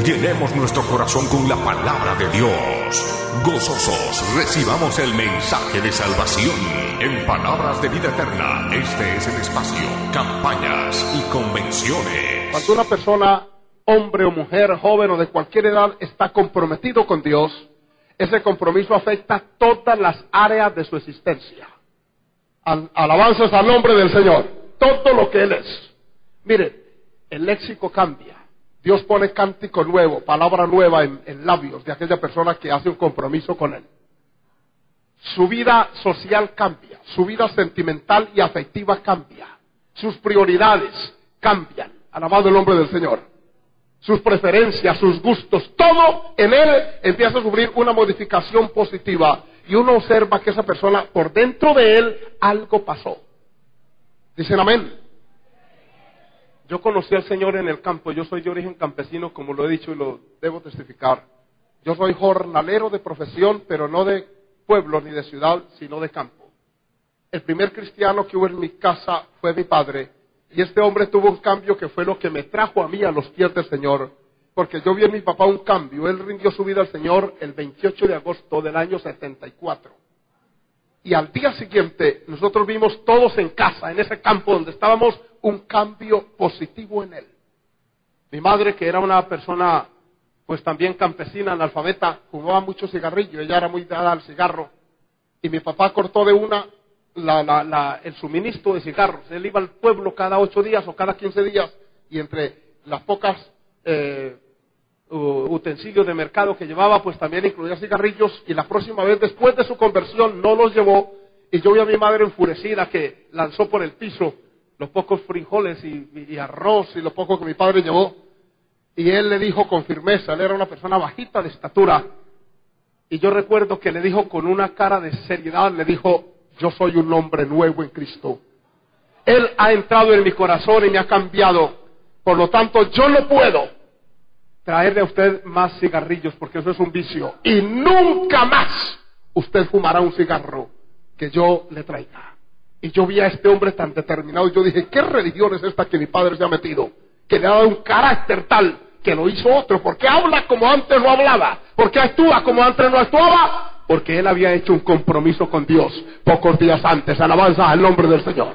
Llenemos nuestro corazón con la palabra de Dios. Gozosos recibamos el mensaje de salvación. En Palabras de Vida Eterna, este es el espacio, campañas y convenciones. Cuando una persona, hombre o mujer, joven o de cualquier edad, está comprometido con Dios, ese compromiso afecta todas las áreas de su existencia. Al- alabanzas al nombre del Señor. Todo lo que Él es. Mire, el léxico cambia. Dios pone cántico nuevo, palabra nueva en, en labios de aquella persona que hace un compromiso con Él. Su vida social cambia, su vida sentimental y afectiva cambia, sus prioridades cambian. Alabado el nombre del Señor. Sus preferencias, sus gustos, todo en Él empieza a sufrir una modificación positiva y uno observa que esa persona, por dentro de Él, algo pasó. Dicen amén. Yo conocí al Señor en el campo, yo soy de origen campesino, como lo he dicho y lo debo testificar. Yo soy jornalero de profesión, pero no de pueblo ni de ciudad, sino de campo. El primer cristiano que hubo en mi casa fue mi padre, y este hombre tuvo un cambio que fue lo que me trajo a mí a los pies del Señor, porque yo vi en mi papá un cambio. Él rindió su vida al Señor el 28 de agosto del año 74. Y al día siguiente nosotros vimos todos en casa, en ese campo donde estábamos, un cambio positivo en él. Mi madre, que era una persona pues también campesina, analfabeta, fumaba mucho cigarrillo, ella era muy dada al cigarro. Y mi papá cortó de una la- la- la- el suministro de cigarros. Él iba al pueblo cada ocho días o cada quince días y entre las pocas eh, utensilios de mercado que llevaba, pues también incluía cigarrillos y la próxima vez después de su conversión no los llevó y yo vi a mi madre enfurecida que lanzó por el piso los pocos frijoles y, arroz y lo poco que mi padre llevó y él le dijo con firmeza, él era una persona bajita de estatura y yo recuerdo que le dijo con una cara de seriedad, le dijo, yo soy un hombre nuevo en Cristo. Él ha entrado en mi corazón y me ha cambiado. Por lo tanto, yo no puedo traerle a usted más cigarrillos porque eso es un vicio. Y nunca más usted fumará un cigarro que yo le traiga. Y yo vi a este hombre tan determinado y yo dije, ¿qué religión es esta que mi padre se ha metido? Que le ha dado un carácter tal que lo hizo otro. porque habla como antes no hablaba? porque actúa como antes no actuaba? Porque él había hecho un compromiso con Dios pocos días antes. Alabanza al nombre del Señor.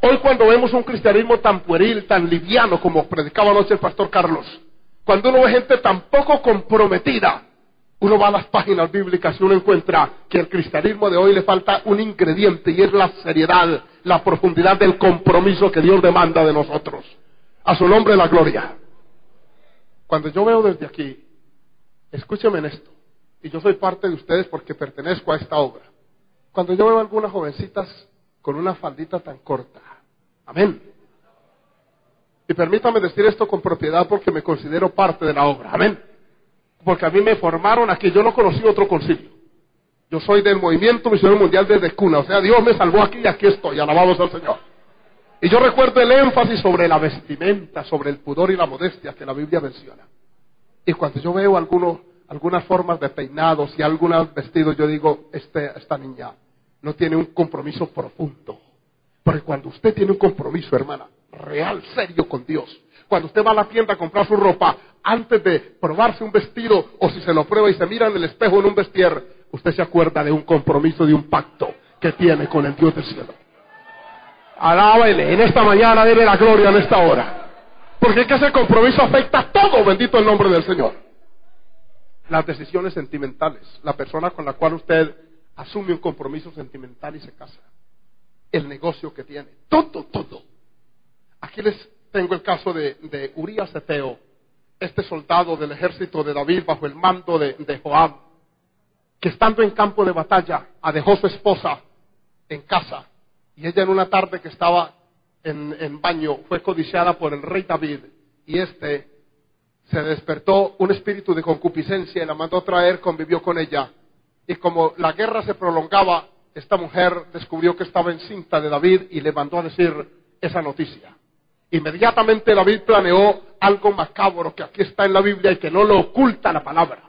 Hoy cuando vemos un cristianismo tan pueril, tan liviano como predicaba anoche el pastor Carlos, cuando uno ve gente tan poco comprometida, uno va a las páginas bíblicas y uno encuentra que el cristianismo de hoy le falta un ingrediente y es la seriedad, la profundidad del compromiso que Dios demanda de nosotros. A su nombre la gloria. Cuando yo veo desde aquí, escúcheme en esto, y yo soy parte de ustedes porque pertenezco a esta obra. Cuando yo veo algunas jovencitas con una faldita tan corta, amén. Y permítame decir esto con propiedad porque me considero parte de la obra, amén. Porque a mí me formaron aquí, yo no conocí otro concilio. Yo soy del movimiento misionero mundial desde cuna, o sea, Dios me salvó aquí y aquí estoy, alabamos al Señor. Y yo recuerdo el énfasis sobre la vestimenta, sobre el pudor y la modestia que la Biblia menciona. Y cuando yo veo algunas formas de peinados y algunos vestidos, yo digo, este, esta niña no tiene un compromiso profundo. Porque cuando usted tiene un compromiso, hermana, real, serio con Dios, cuando usted va a la tienda a comprar su ropa, antes de probarse un vestido, o si se lo prueba y se mira en el espejo en un vestier, usted se acuerda de un compromiso, de un pacto que tiene con el Dios del cielo. Alábele, en esta mañana debe la gloria en esta hora. Porque es que ese compromiso afecta todo, bendito el nombre del Señor. Las decisiones sentimentales, la persona con la cual usted asume un compromiso sentimental y se casa. El negocio que tiene, todo, todo. Aquí les tengo el caso de, de Urias Eteo, este soldado del ejército de David bajo el mando de, Joab, que estando en campo de batalla, dejó su esposa en casa y ella en una tarde que estaba en, en baño fue codiciada por el rey David y este se despertó un espíritu de concupiscencia y la mandó a traer, convivió con ella. Y como la guerra se prolongaba, esta mujer descubrió que estaba encinta de David y le mandó a decir esa noticia. Inmediatamente David planeó algo macabro que aquí está en la Biblia y que no lo oculta la palabra.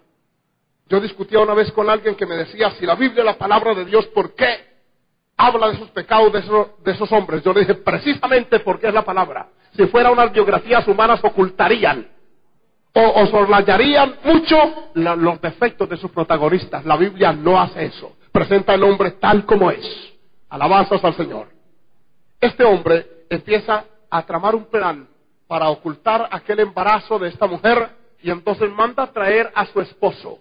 Yo discutía una vez con alguien que me decía, si la Biblia es la palabra de Dios, ¿por qué habla de esos pecados de esos, hombres? Yo le dije, precisamente porque es la palabra. Si fuera unas biografías humanas, ocultarían o, soslayarían mucho los defectos de sus protagonistas. La Biblia no hace eso. Presenta al hombre tal como es. Alabanzas al Señor. Este hombre empieza a tramar un plan para ocultar aquel embarazo de esta mujer y entonces manda a traer a su esposo.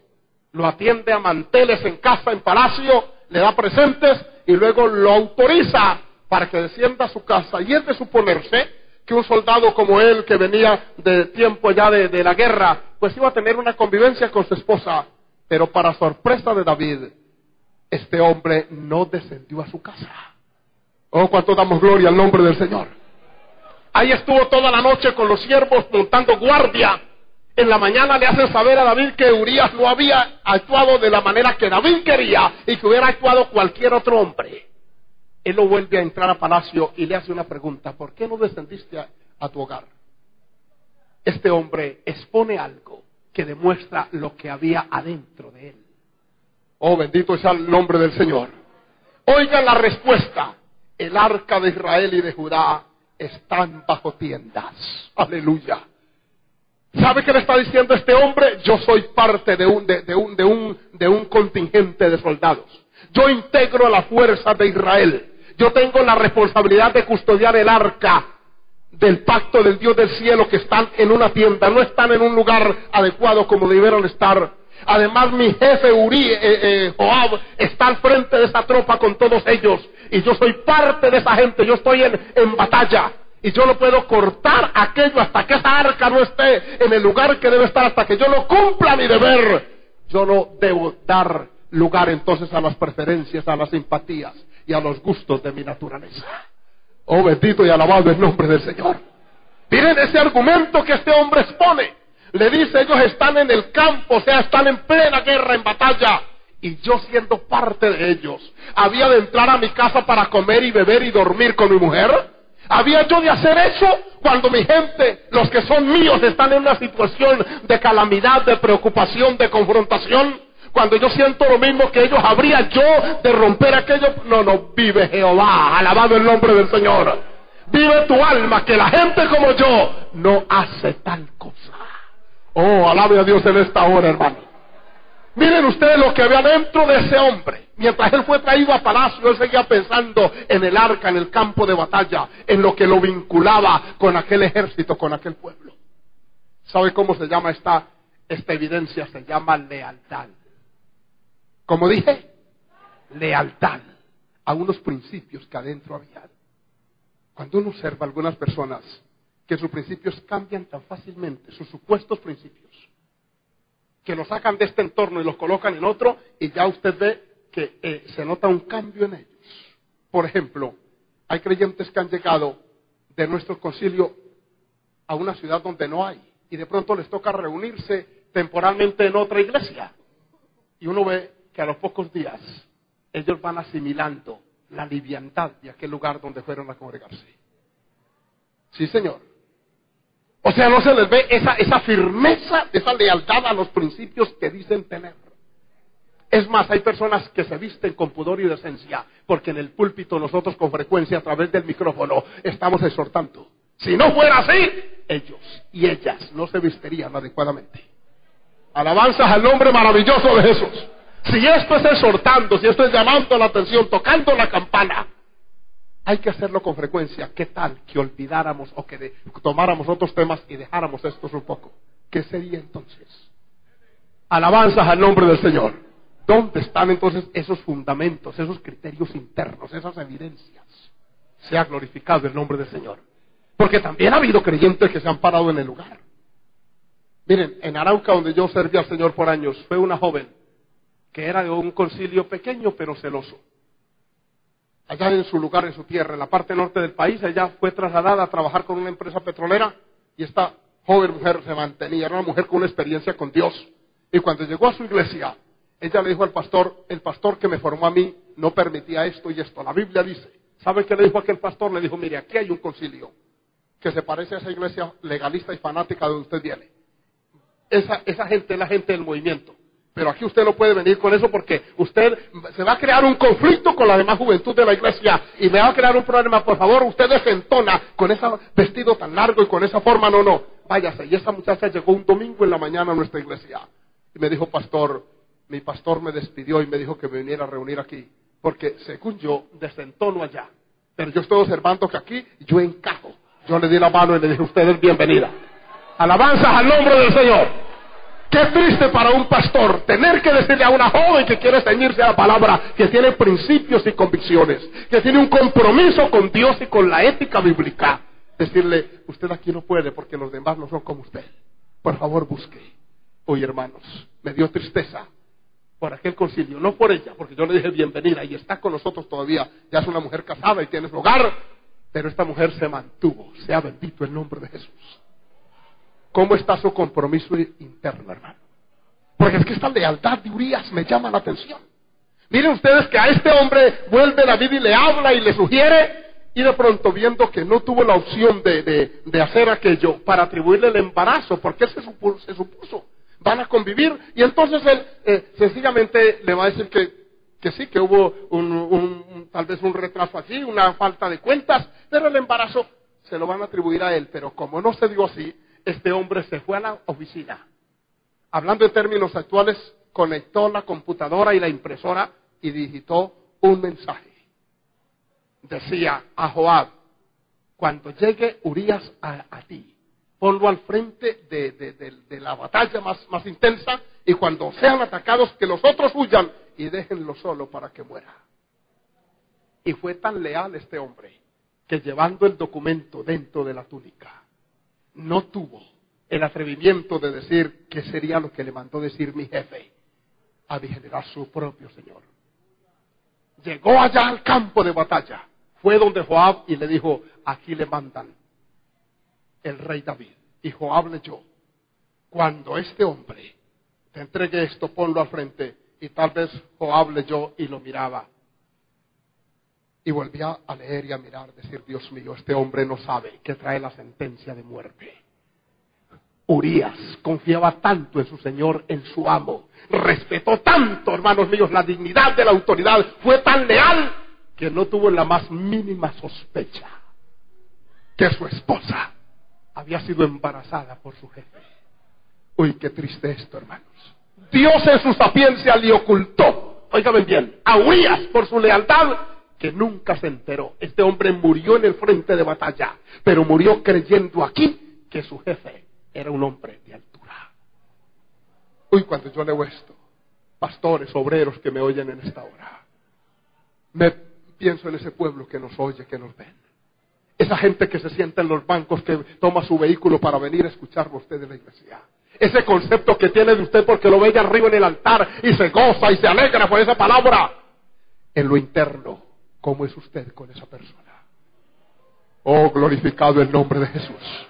Lo atiende a manteles en casa, en palacio, le da presentes y luego lo autoriza para que descienda a su casa. Y es de suponerse que un soldado como él, que venía de tiempo ya de, de la guerra, pues iba a tener una convivencia con su esposa. Pero para sorpresa de David, este hombre no descendió a su casa. Oh, cuánto damos gloria al nombre del Señor. Ahí estuvo toda la noche con los siervos montando guardia. En la mañana le hacen saber a David que Urias no había actuado de la manera que David quería y que hubiera actuado cualquier otro hombre. Él lo vuelve a entrar a palacio y le hace una pregunta. ¿Por qué no descendiste a, a tu hogar? Este hombre expone algo que demuestra lo que había adentro de él. Oh, bendito sea el nombre del Señor. Oigan la respuesta. El arca de Israel y de Judá están bajo tiendas. Aleluya. ¿Sabe qué le está diciendo este hombre? Yo soy parte de un, de, un, de un, de un contingente de soldados. Yo integro a la fuerza de Israel. Yo tengo la responsabilidad de custodiar el arca del pacto del Dios del cielo que están en una tienda, no están en un lugar adecuado como debieron estar. Además, mi jefe Uri, eh, eh, Joab, está al frente de esa tropa con todos ellos. Y yo soy parte de esa gente, yo estoy en, en batalla. Y yo no puedo cortar aquello hasta que esa arca no esté en el lugar que debe estar, hasta que yo no cumpla mi deber. Yo no debo dar lugar entonces a las preferencias, a las simpatías y a los gustos de mi naturaleza. Oh, bendito y alabado el nombre del Señor. Miren ese argumento que este hombre expone. Le dice, ellos están en el campo, o sea, están en plena guerra, en batalla. Y yo siendo parte de ellos, había de entrar a mi casa para comer y beber y dormir con mi mujer. ¿Había yo de hacer eso cuando mi gente, los que son míos, están en una situación de calamidad, de preocupación, de confrontación? Cuando yo siento lo mismo que ellos, ¿habría yo de romper aquello? No, no, vive Jehová, alabado el nombre del Señor. Vive tu alma, que la gente como yo no hace tal cosa. Oh, alabe a Dios en esta hora, hermano. Miren ustedes lo que había dentro de ese hombre. Mientras él fue traído a palacio, él seguía pensando en el arca, en el campo de batalla, en lo que lo vinculaba con aquel ejército, con aquel pueblo. ¿Sabe cómo se llama esta, evidencia? Se llama lealtad. Como dije, lealtad a unos principios que adentro había. Cuando uno observa a algunas personas que sus principios cambian tan fácilmente, sus supuestos principios, que los sacan de este entorno y los colocan en otro, y ya usted ve que eh, se nota un cambio en ellos. Por ejemplo, hay creyentes que han llegado de nuestro concilio a una ciudad donde no hay, y de pronto les toca reunirse temporalmente en otra iglesia. Y uno ve que a los pocos días ellos van asimilando la liviandad de aquel lugar donde fueron a congregarse. Sí, Señor. O sea, no se les ve esa, esa firmeza, esa lealtad a los principios que dicen tener. Es más, hay personas que se visten con pudor y decencia, porque en el púlpito nosotros con frecuencia a través del micrófono estamos exhortando. Si no fuera así, ellos y ellas no se vistirían adecuadamente. Alabanzas al nombre maravilloso de Jesús. Si esto es exhortando, si esto es llamando la atención, tocando la campana, hay que hacerlo con frecuencia. ¿Qué tal que olvidáramos o que tomáramos otros temas y dejáramos estos un poco? ¿Qué sería entonces? Alabanzas al nombre del Señor. ¿Dónde están entonces esos fundamentos, esos criterios internos, esas evidencias? Sea glorificado el nombre del Señor. Porque también ha habido creyentes que se han parado en el lugar. Miren, en Arauca, donde yo serví al Señor por años, fue una joven que era de un concilio pequeño pero celoso. Allá en su lugar, en su tierra, en la parte norte del país, ella fue trasladada a trabajar con una empresa petrolera y esta joven mujer se mantenía, era una mujer con una experiencia con Dios. Y cuando llegó a su iglesia, ella le dijo al pastor, el pastor que me formó a mí no permitía esto y esto. La Biblia dice, ¿sabe qué le dijo aquel pastor? Le dijo, mire, aquí hay un concilio que se parece a esa iglesia legalista y fanática de donde usted viene. Esa, esa gente es la gente del movimiento. Pero aquí usted no puede venir con eso porque usted se va a crear un conflicto con la demás juventud de la iglesia y me va a crear un problema. Por favor, usted desentona con ese vestido tan largo y con esa forma. No, no, váyase. Y esa muchacha llegó un domingo en la mañana a nuestra iglesia y me dijo, pastor, mi pastor me despidió y me dijo que me viniera a reunir aquí porque según yo desentono allá. Pero yo estoy observando que aquí yo encajo. Yo le di la mano y le dije, usted es bienvenida. Alabanzas al nombre del Señor. Qué triste para un pastor tener que decirle a una joven que quiere ceñirse a la palabra, que tiene principios y convicciones, que tiene un compromiso con Dios y con la ética bíblica, decirle, usted aquí no puede porque los demás no son como usted. Por favor, busque. Hoy, hermanos, me dio tristeza por aquel concilio, no por ella, porque yo le dije bienvenida y está con nosotros todavía. Ya es una mujer casada y tiene su hogar, pero esta mujer se mantuvo. Sea bendito el nombre de Jesús. ¿Cómo está su compromiso interno, hermano? Porque es que esta lealtad de Urias me llama la atención. Miren ustedes que a este hombre vuelve David y le habla y le sugiere, y de pronto viendo que no tuvo la opción de, hacer aquello para atribuirle el embarazo, porque él se supuso, van a convivir, y entonces él eh, sencillamente le va a decir que, sí, que hubo un, tal vez un retraso allí, una falta de cuentas, pero el embarazo se lo van a atribuir a él, pero como no se dio así, este hombre se fue a la oficina. Hablando en términos actuales, conectó la computadora y la impresora y digitó un mensaje. Decía a Joab, cuando llegue Urias a, ti, ponlo al frente de, la batalla más, más intensa y cuando sean atacados que los otros huyan y déjenlo solo para que muera. Y fue tan leal este hombre que llevando el documento dentro de la túnica, no tuvo el atrevimiento de decir qué sería lo que le mandó decir mi jefe a mi general su propio Señor. Llegó allá al campo de batalla, fue donde Joab y le dijo, aquí le mandan el rey David. Y Joab leyó, cuando este hombre te entregue esto, ponlo al frente. Y tal vez Joab leyó y lo miraba. Y volvía a leer y a mirar, decir, Dios mío, este hombre no sabe que trae la sentencia de muerte. Urias confiaba tanto en su Señor, en su amo, respetó tanto, hermanos míos, la dignidad de la autoridad, fue tan leal que no tuvo la más mínima sospecha que su esposa había sido embarazada por su jefe. Uy, qué triste esto, hermanos. Dios en su sapiencia le ocultó, oígame bien, a Urias por su lealtad que nunca se enteró. Este hombre murió en el frente de batalla, pero murió creyendo aquí que su jefe era un hombre de altura. Uy, cuando yo leo esto, pastores, obreros que me oyen en esta hora, me pienso en ese pueblo que nos oye, que nos ven. Esa gente que se sienta en los bancos, que toma su vehículo para venir a escucharlo usted en la iglesia. Ese concepto que tiene de usted porque lo ve arriba en el altar y se goza y se alegra por esa palabra. En lo interno, ¿Cómo es usted con esa persona? Oh, glorificado el nombre de Jesús.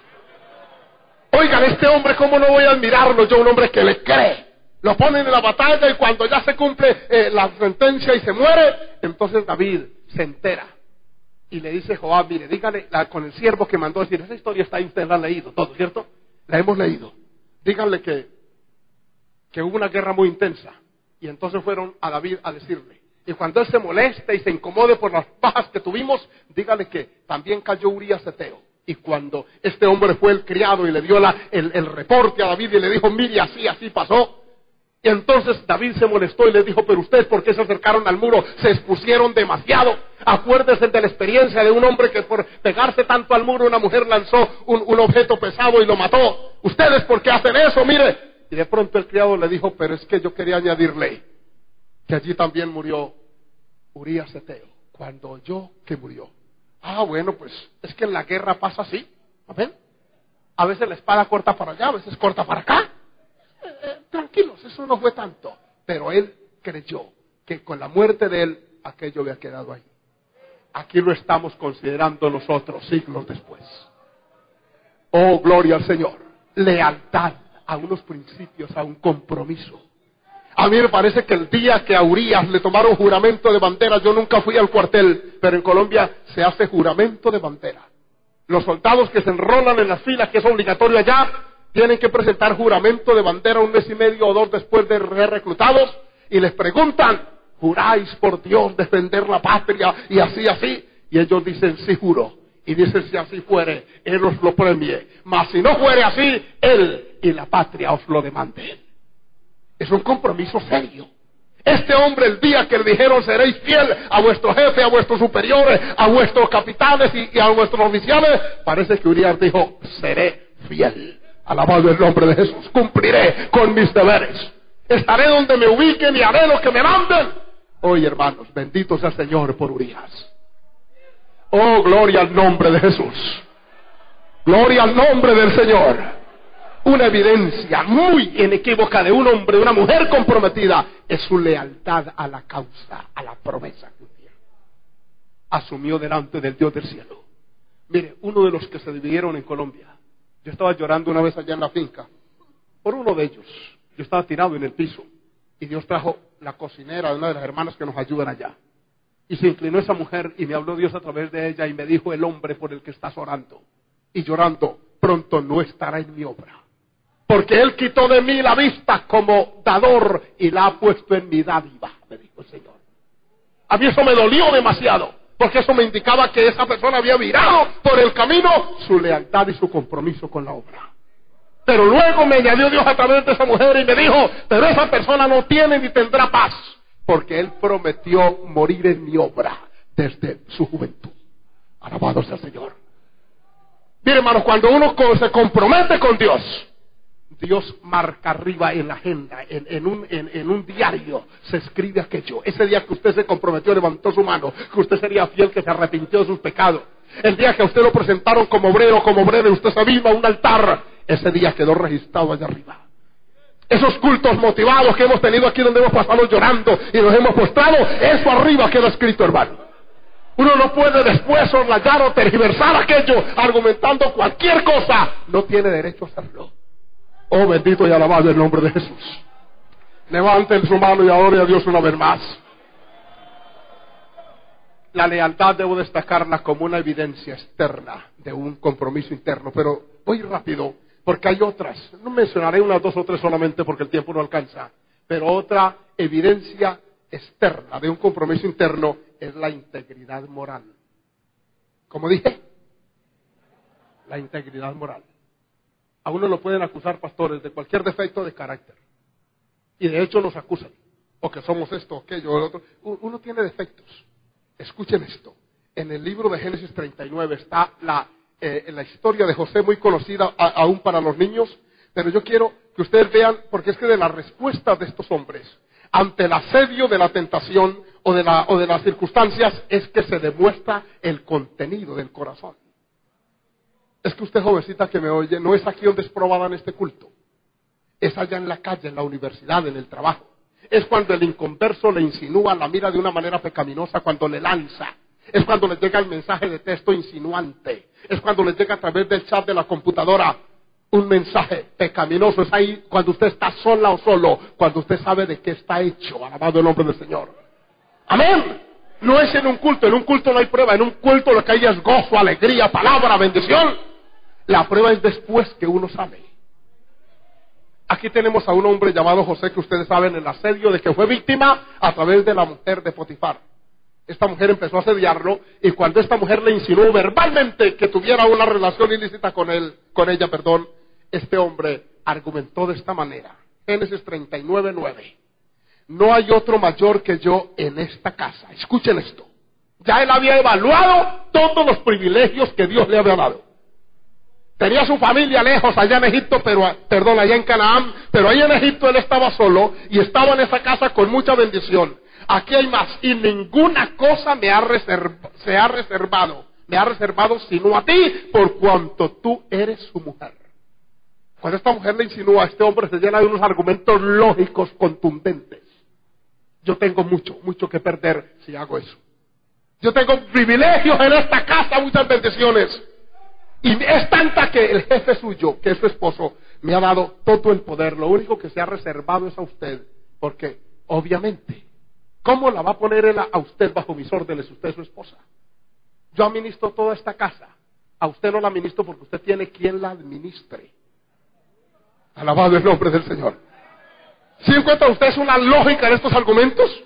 Oigan, este hombre, ¿cómo no voy a admirarlo? Yo, un hombre que le cree. Lo ponen en la batalla y cuando ya se cumple eh, la sentencia y se muere, entonces David se entera. Y le dice Joab, mire, dígale con el siervo que mandó decir, esa historia está ahí, usted la ha leído, todo, ¿cierto? La hemos leído. Díganle que, que hubo una guerra muy intensa. Y entonces fueron a David a decirle, y cuando él se moleste y se incomode por las bajas que tuvimos, dígale que también cayó Urias Eteo. Y cuando este hombre fue el criado y le dio el, reporte a David y le dijo, mire, así, así pasó. Y entonces David se molestó y le dijo, pero ustedes, ¿por qué se acercaron al muro? Se expusieron demasiado. Acuérdense de la experiencia de un hombre que por pegarse tanto al muro una mujer lanzó un, un objeto pesado y lo mató. ¿Ustedes por qué hacen eso? Mire. Y de pronto el criado le dijo, pero es que yo quería añadirle que allí también murió Urias Eteo, cuando oyó que murió. Ah, bueno, pues es que en la guerra pasa así. ¿Ven? A veces la espada corta para allá, a veces corta para acá. Tranquilos, eso no fue tanto. Pero él creyó que con la muerte de él aquello había quedado ahí. Aquí lo estamos considerando nosotros siglos después. Oh, gloria al Señor. lealtad a unos principios, a un compromiso. A mí me parece que el día que a Urias le tomaron juramento de bandera, yo nunca fui al cuartel, pero en Colombia se hace juramento de bandera. Los soldados que se enrolan en las filas, que es obligatorio allá, tienen que presentar juramento de bandera un mes y medio o dos después de ser reclutados y les preguntan, ¿juráis por Dios defender la patria y así, así? Y ellos dicen, sí juro. Y dicen, si así fuere, Él os lo premie. Mas si no fuere así, Él y la patria os lo demanden. Es un compromiso serio. Este hombre el día que le dijeron seréis fiel a vuestro jefe, a vuestros superiores, a vuestros capitanes y, a vuestros oficiales, parece que Urias dijo, seré fiel. Alabado el nombre de Jesús, cumpliré con mis deberes. Estaré donde me ubiquen y haré lo que me manden. Hoy, hermanos, bendito sea el Señor por Urias. Oh, gloria al nombre de Jesús. Gloria al nombre del Señor una evidencia muy inequívoca de un hombre, de una mujer comprometida, es su lealtad a la causa, a la promesa que un asumió delante del Dios del cielo. Mire, uno de los que se dividieron en Colombia, yo estaba llorando una vez allá en la finca, por uno de ellos, yo estaba tirado en el piso, y Dios trajo la cocinera de una de las hermanas que nos ayudan allá. Y se inclinó esa mujer y me habló Dios a través de ella y me dijo el hombre por el que estás orando. Y llorando, pronto no estará en mi obra porque Él quitó de mí la vista como dador y la ha puesto en mi dádiva, me dijo el Señor. A mí eso me dolió demasiado, porque eso me indicaba que esa persona había virado por el camino su lealtad y su compromiso con la obra. Pero luego me añadió Dios a través de esa mujer y me dijo, pero esa persona no tiene ni tendrá paz, porque Él prometió morir en mi obra desde su juventud. Alabado sea el Señor. Mire, hermanos, cuando uno se compromete con Dios, Dios marca arriba en la agenda, en, un, diario, se escribe aquello. Ese día que usted se comprometió, levantó su mano, que usted sería fiel, que se arrepintió de sus pecados. El día que a usted lo presentaron como obrero, como obrero, usted se vino a un altar, ese día quedó registrado allá arriba. Esos cultos motivados que hemos tenido aquí donde hemos pasado llorando y nos hemos postrado, eso arriba quedó escrito, hermano. Uno no puede después soslayar o tergiversar aquello argumentando cualquier cosa. No tiene derecho a hacerlo. Oh, bendito y alabado el nombre de Jesús. Levanten su mano y adore a Dios una vez más. La lealtad debo destacarla como una evidencia externa de un compromiso interno, pero voy rápido porque hay otras. No mencionaré unas dos o tres solamente porque el tiempo no alcanza, pero otra evidencia externa de un compromiso interno es la integridad moral. Como dije, la integridad moral. A uno lo pueden acusar pastores de cualquier defecto de carácter. Y de hecho nos acusan. O que somos esto, aquello, o otro. Uno tiene defectos. Escuchen esto. En el libro de Génesis 39 está la, eh, la historia de José muy conocida aún para los niños. Pero yo quiero que ustedes vean, porque es que de la respuesta de estos hombres ante el asedio de la tentación o de, la, o de las circunstancias es que se demuestra el contenido del corazón. Es que usted, jovencita que me oye, no es aquí donde es probada en este culto. Es allá en la calle, en la universidad, en el trabajo. Es cuando el inconverso le insinúa la mira de una manera pecaminosa, cuando le lanza. Es cuando le llega el mensaje de texto insinuante. Es cuando le llega a través del chat de la computadora un mensaje pecaminoso. Es ahí cuando usted está sola o solo, cuando usted sabe de qué está hecho. Alabado el nombre del Señor. Amén. No es en un culto, en un culto no hay prueba, en un culto lo que hay es gozo, alegría, palabra, bendición. La prueba es después que uno sale. Aquí tenemos a un hombre llamado José que ustedes saben el asedio de que fue víctima a través de la mujer de Potifar. Esta mujer empezó a asediarlo y cuando esta mujer le insinuó verbalmente que tuviera una relación ilícita con él, con ella, perdón, este hombre argumentó de esta manera. Génesis 39, 9. No hay otro mayor que yo en esta casa. Escuchen esto. Ya él había evaluado todos los privilegios que Dios le había dado. Tenía su familia lejos allá en Egipto, pero, perdón, allá en Canaán, pero ahí en Egipto él estaba solo y estaba en esa casa con mucha bendición. Aquí hay más y ninguna cosa me ha se ha reservado, me ha reservado sino a ti por cuanto tú eres su mujer. Cuando esta mujer le insinúa a este hombre se llena de unos argumentos lógicos contundentes. Yo tengo mucho, mucho que perder si hago eso. Yo tengo privilegios en esta casa, muchas bendiciones. Y es tanta que el jefe suyo, que es su esposo, me ha dado todo el poder. Lo único que se ha reservado es a usted. Porque, obviamente, ¿cómo la va a poner a usted bajo mis órdenes, usted es su esposa? Yo administro toda esta casa. A usted no la administro porque usted tiene quien la administre. Alabado el nombre del Señor. ¿Sí encuentra usted una lógica en estos argumentos?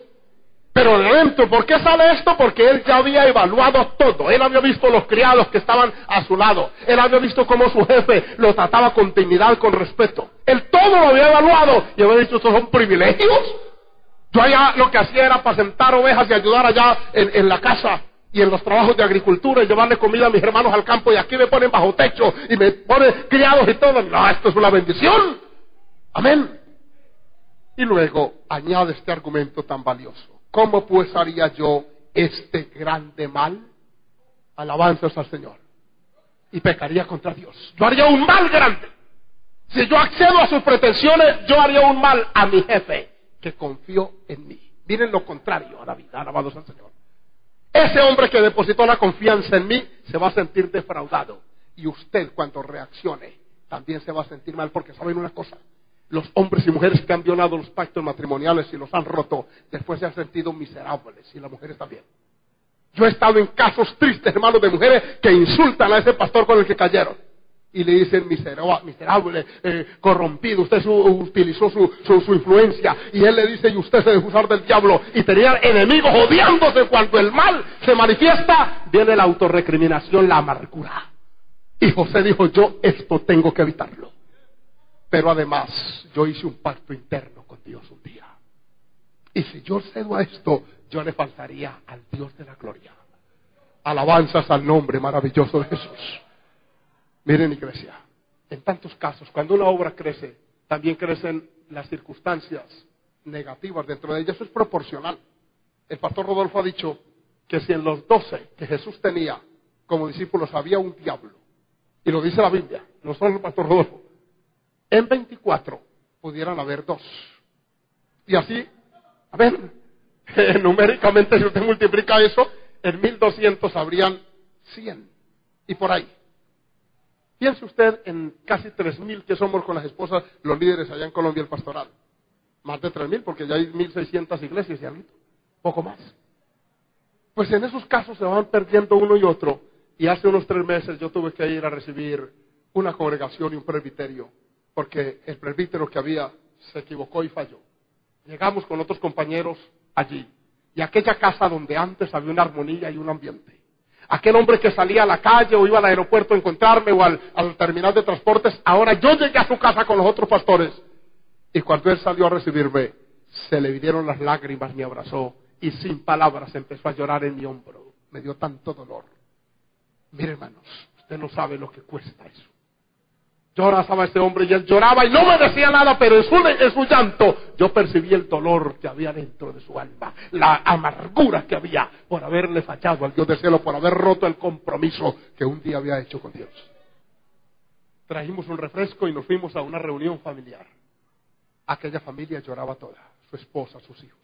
Pero dentro, ¿por qué sale esto? Porque él ya había evaluado todo. Él había visto los criados que estaban a su lado. Él había visto cómo su jefe lo trataba con dignidad, con respeto. Él todo lo había evaluado y había dicho, ¿estos son privilegios? Yo allá lo que hacía era apacentar ovejas y ayudar allá en, en la casa y en los trabajos de agricultura y llevarle comida a mis hermanos al campo y aquí me ponen bajo techo y me ponen criados y todo. No, esto es una bendición. Amén. Y luego añade este argumento tan valioso. ¿Cómo pues haría yo este grande mal? Alabanzas al Señor. Y pecaría contra Dios. Yo haría un mal grande. Si yo accedo a sus pretensiones, yo haría un mal a mi jefe que confió en mí. Miren lo contrario a la vida, alabados al Señor. Ese hombre que depositó la confianza en mí se va a sentir defraudado. Y usted cuando reaccione también se va a sentir mal porque saben una cosa los hombres y mujeres que han violado los pactos matrimoniales y los han roto, después se han sentido miserables, y las mujeres también. Yo he estado en casos tristes, hermanos, de mujeres que insultan a ese pastor con el que cayeron. Y le dicen miserable, eh, corrompido, usted utilizó su, su, influencia. Y él le dice, y usted se dejó del diablo. Y tenía enemigos odiándose cuando el mal se manifiesta. Viene la autorrecriminación, la amargura. Y José dijo, yo esto tengo que evitarlo. Pero además, yo hice un pacto interno con Dios un día. Y si yo cedo a esto, yo le faltaría al Dios de la gloria. Alabanzas al nombre maravilloso de Jesús. Miren, iglesia, en tantos casos, cuando una obra crece, también crecen las circunstancias negativas dentro de ella. Eso es proporcional. El pastor Rodolfo ha dicho que si en los doce que Jesús tenía como discípulos había un diablo, y lo dice la Biblia, no solo el pastor Rodolfo, en 24 pudieran haber dos. Y así, a ver, numéricamente si usted multiplica eso, en 1200 habrían 100. Y por ahí. Piense usted en casi 3000 que somos con las esposas, los líderes allá en Colombia, el pastoral. Más de 3000 porque ya hay 1600 iglesias y algo. Poco más. Pues en esos casos se van perdiendo uno y otro. Y hace unos tres meses yo tuve que ir a recibir una congregación y un presbiterio porque el presbítero que había se equivocó y falló. Llegamos con otros compañeros allí, y aquella casa donde antes había una armonía y un ambiente. Aquel hombre que salía a la calle o iba al aeropuerto a encontrarme o al, terminal de transportes, ahora yo llegué a su casa con los otros pastores. Y cuando él salió a recibirme, se le vinieron las lágrimas, me abrazó y sin palabras empezó a llorar en mi hombro. Me dio tanto dolor. Mire, hermanos, usted no sabe lo que cuesta eso. Yo abrazaba ese hombre y él lloraba y no me decía nada, pero en su, en su llanto yo percibí el dolor que había dentro de su alma, la amargura que había por haberle fallado al Dios del cielo, por haber roto el compromiso que un día había hecho con Dios. Trajimos un refresco y nos fuimos a una reunión familiar. Aquella familia lloraba toda, su esposa, sus hijos.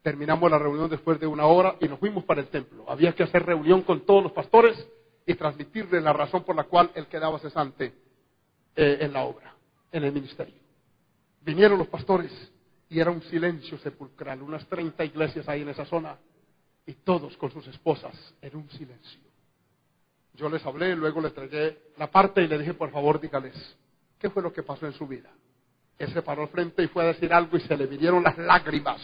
Terminamos la reunión después de una hora y nos fuimos para el templo. Había que hacer reunión con todos los pastores y transmitirle la razón por la cual él quedaba cesante eh, en la obra, en el ministerio. Vinieron los pastores y era un silencio sepulcral, unas 30 iglesias ahí en esa zona y todos con sus esposas en un silencio. Yo les hablé, luego les tragué la parte y le dije, por favor, dígales, ¿qué fue lo que pasó en su vida? Él se paró al frente y fue a decir algo y se le vinieron las lágrimas.